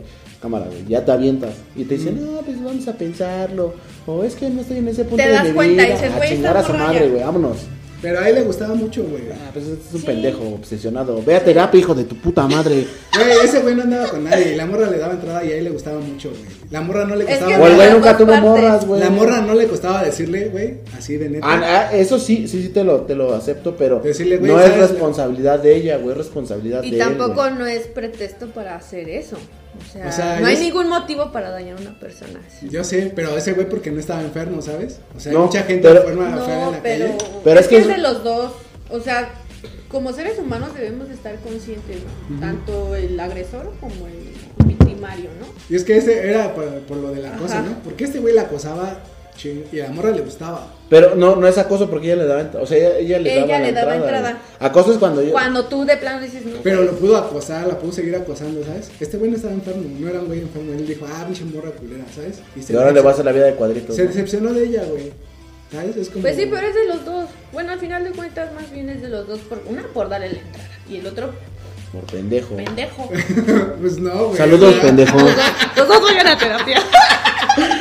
cámara, güey, ya te avientas. Y te dicen, no, pues vamos a pensarlo. O es que no estoy en ese punto Te de das mi cuenta, vida. dices, a chingar a su madre, güey, vámonos. Pero a él le gustaba mucho, güey. Ah, pues este es un Sí. pendejo obsesionado. Ve a terapia, hijo de tu puta madre. Güey, ese güey no andaba con nadie. y La morra le daba entrada y a él le gustaba mucho, güey. La morra no le Es costaba. que O el güey nunca tuvo partes. morras, güey. la morra no le costaba decirle, güey, así de neta. Ah, ah, eso sí, sí, sí te lo, te lo acepto, pero Decirle, güey, no es responsabilidad de ella, güey, es responsabilidad Y de él, tampoco güey. no es pretexto para hacer eso. O sea, O sea, no hay es- ningún motivo para dañar a una persona. así. Yo sé, pero ese güey porque no estaba enfermo, ¿sabes? O sea, hay No, mucha gente pero- enferma afuera en No, la pero, calle. Pero es, es que es de los dos. O sea, como seres humanos debemos estar conscientes, ¿no? Tanto el agresor como el victimario, ¿no? Y es que ese era por, por lo de la cosa. ¿no? Porque este güey la acosaba ching, y a la morra le gustaba. Pero no, no es acoso porque ella le daba entrada. O sea, ella, ella le Ella daba, la le daba entrada. entrada. Acoso es cuando yo. Cuando tú de plano dices, no. Pero lo pudo acosar, la pudo seguir acosando, ¿sabes? Este güey no estaba enfermo, no era un güey enfermo. Él dijo, ah, pinche morra culera, ¿sabes? Y ahora le va a hacer la vida de cuadritos. Se ¿no? decepcionó de ella, güey. ¿Sabes? Es como. Pues sí, pero es de los dos. Bueno, al final de cuentas, más bien es de los dos. Por, una por darle la entrada y el otro Por pendejo. pendejo. pues no, güey. Saludos, O sea, pendejo. Los dos vayan a terapia.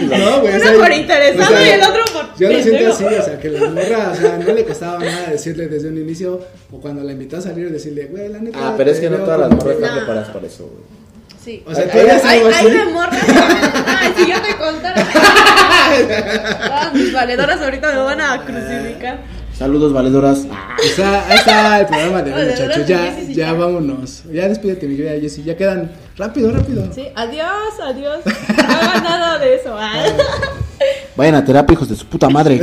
No, güey. Uno o sea, por interesado o sea, y el otro por. Yo lo siento así, o sea, que la morra, o sea, no le costaba nada decirle desde un inicio, o cuando la invitó a salir, decirle, güey, la neta. Ah, pero es que no todas las morras están preparadas para eso, güey. Sí. O sea, hay, tú eres hay, algo que... Ay, ah, si yo te contara. mis valedoras ahorita me van a crucificar. Saludos, valedoras. Ah, o sea, ahí está el programa de hoy, muchachos. Ya, ya, vámonos. Ya despídete, mi querida Jessy. Ya quedan. Rápido, rápido. Sí, adiós, adiós. No hagan nada. Vayan a terapia, hijos de su puta madre.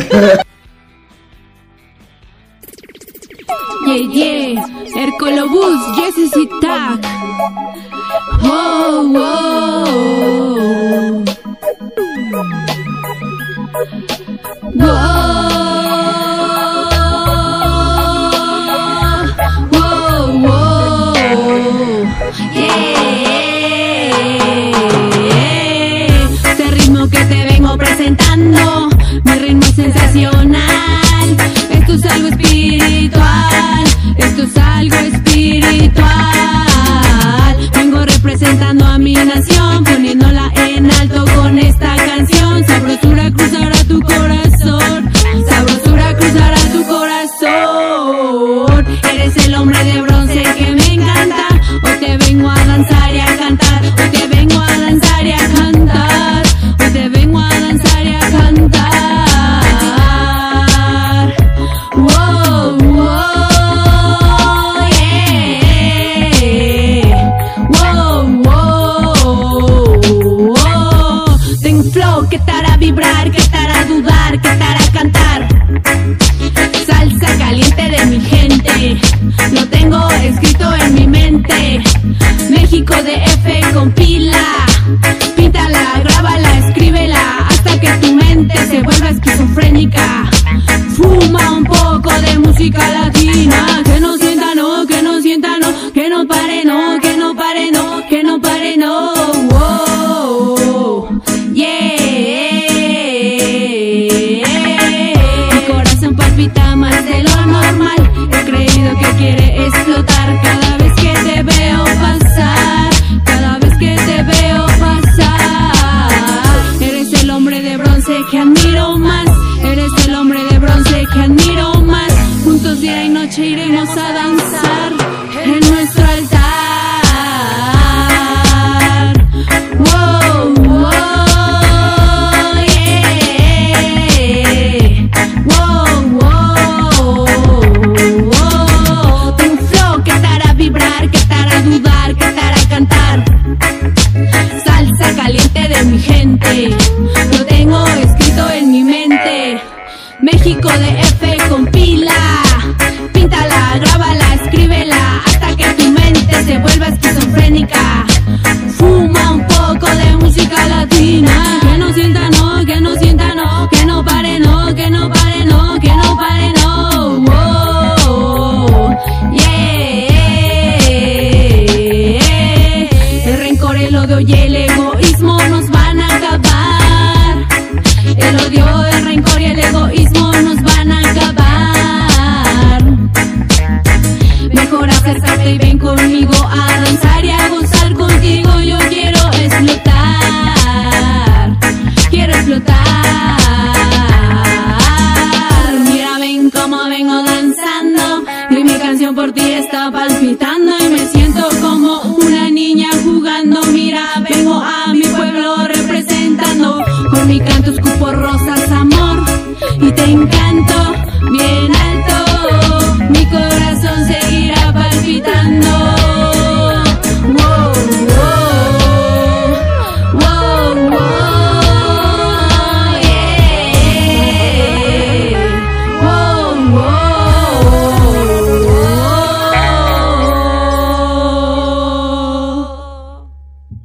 Yeah, yeah, Ercolobús, yes, y tac. Oh, oh, sensacional. Esto es algo espiritual. Esto es algo espiritual. Vengo representando a mi nación, poniéndola en alto con esta canción. Sabrosura cruzará tu corazón. Sabrosura cruzará tu corazón. Eres el hombre de bronce que me encanta. Hoy te vengo a danzar. México de F compila, pítala, grábala, escríbela, hasta que tu mente se vuelva esquizofrénica. Fuma un poco de música latina.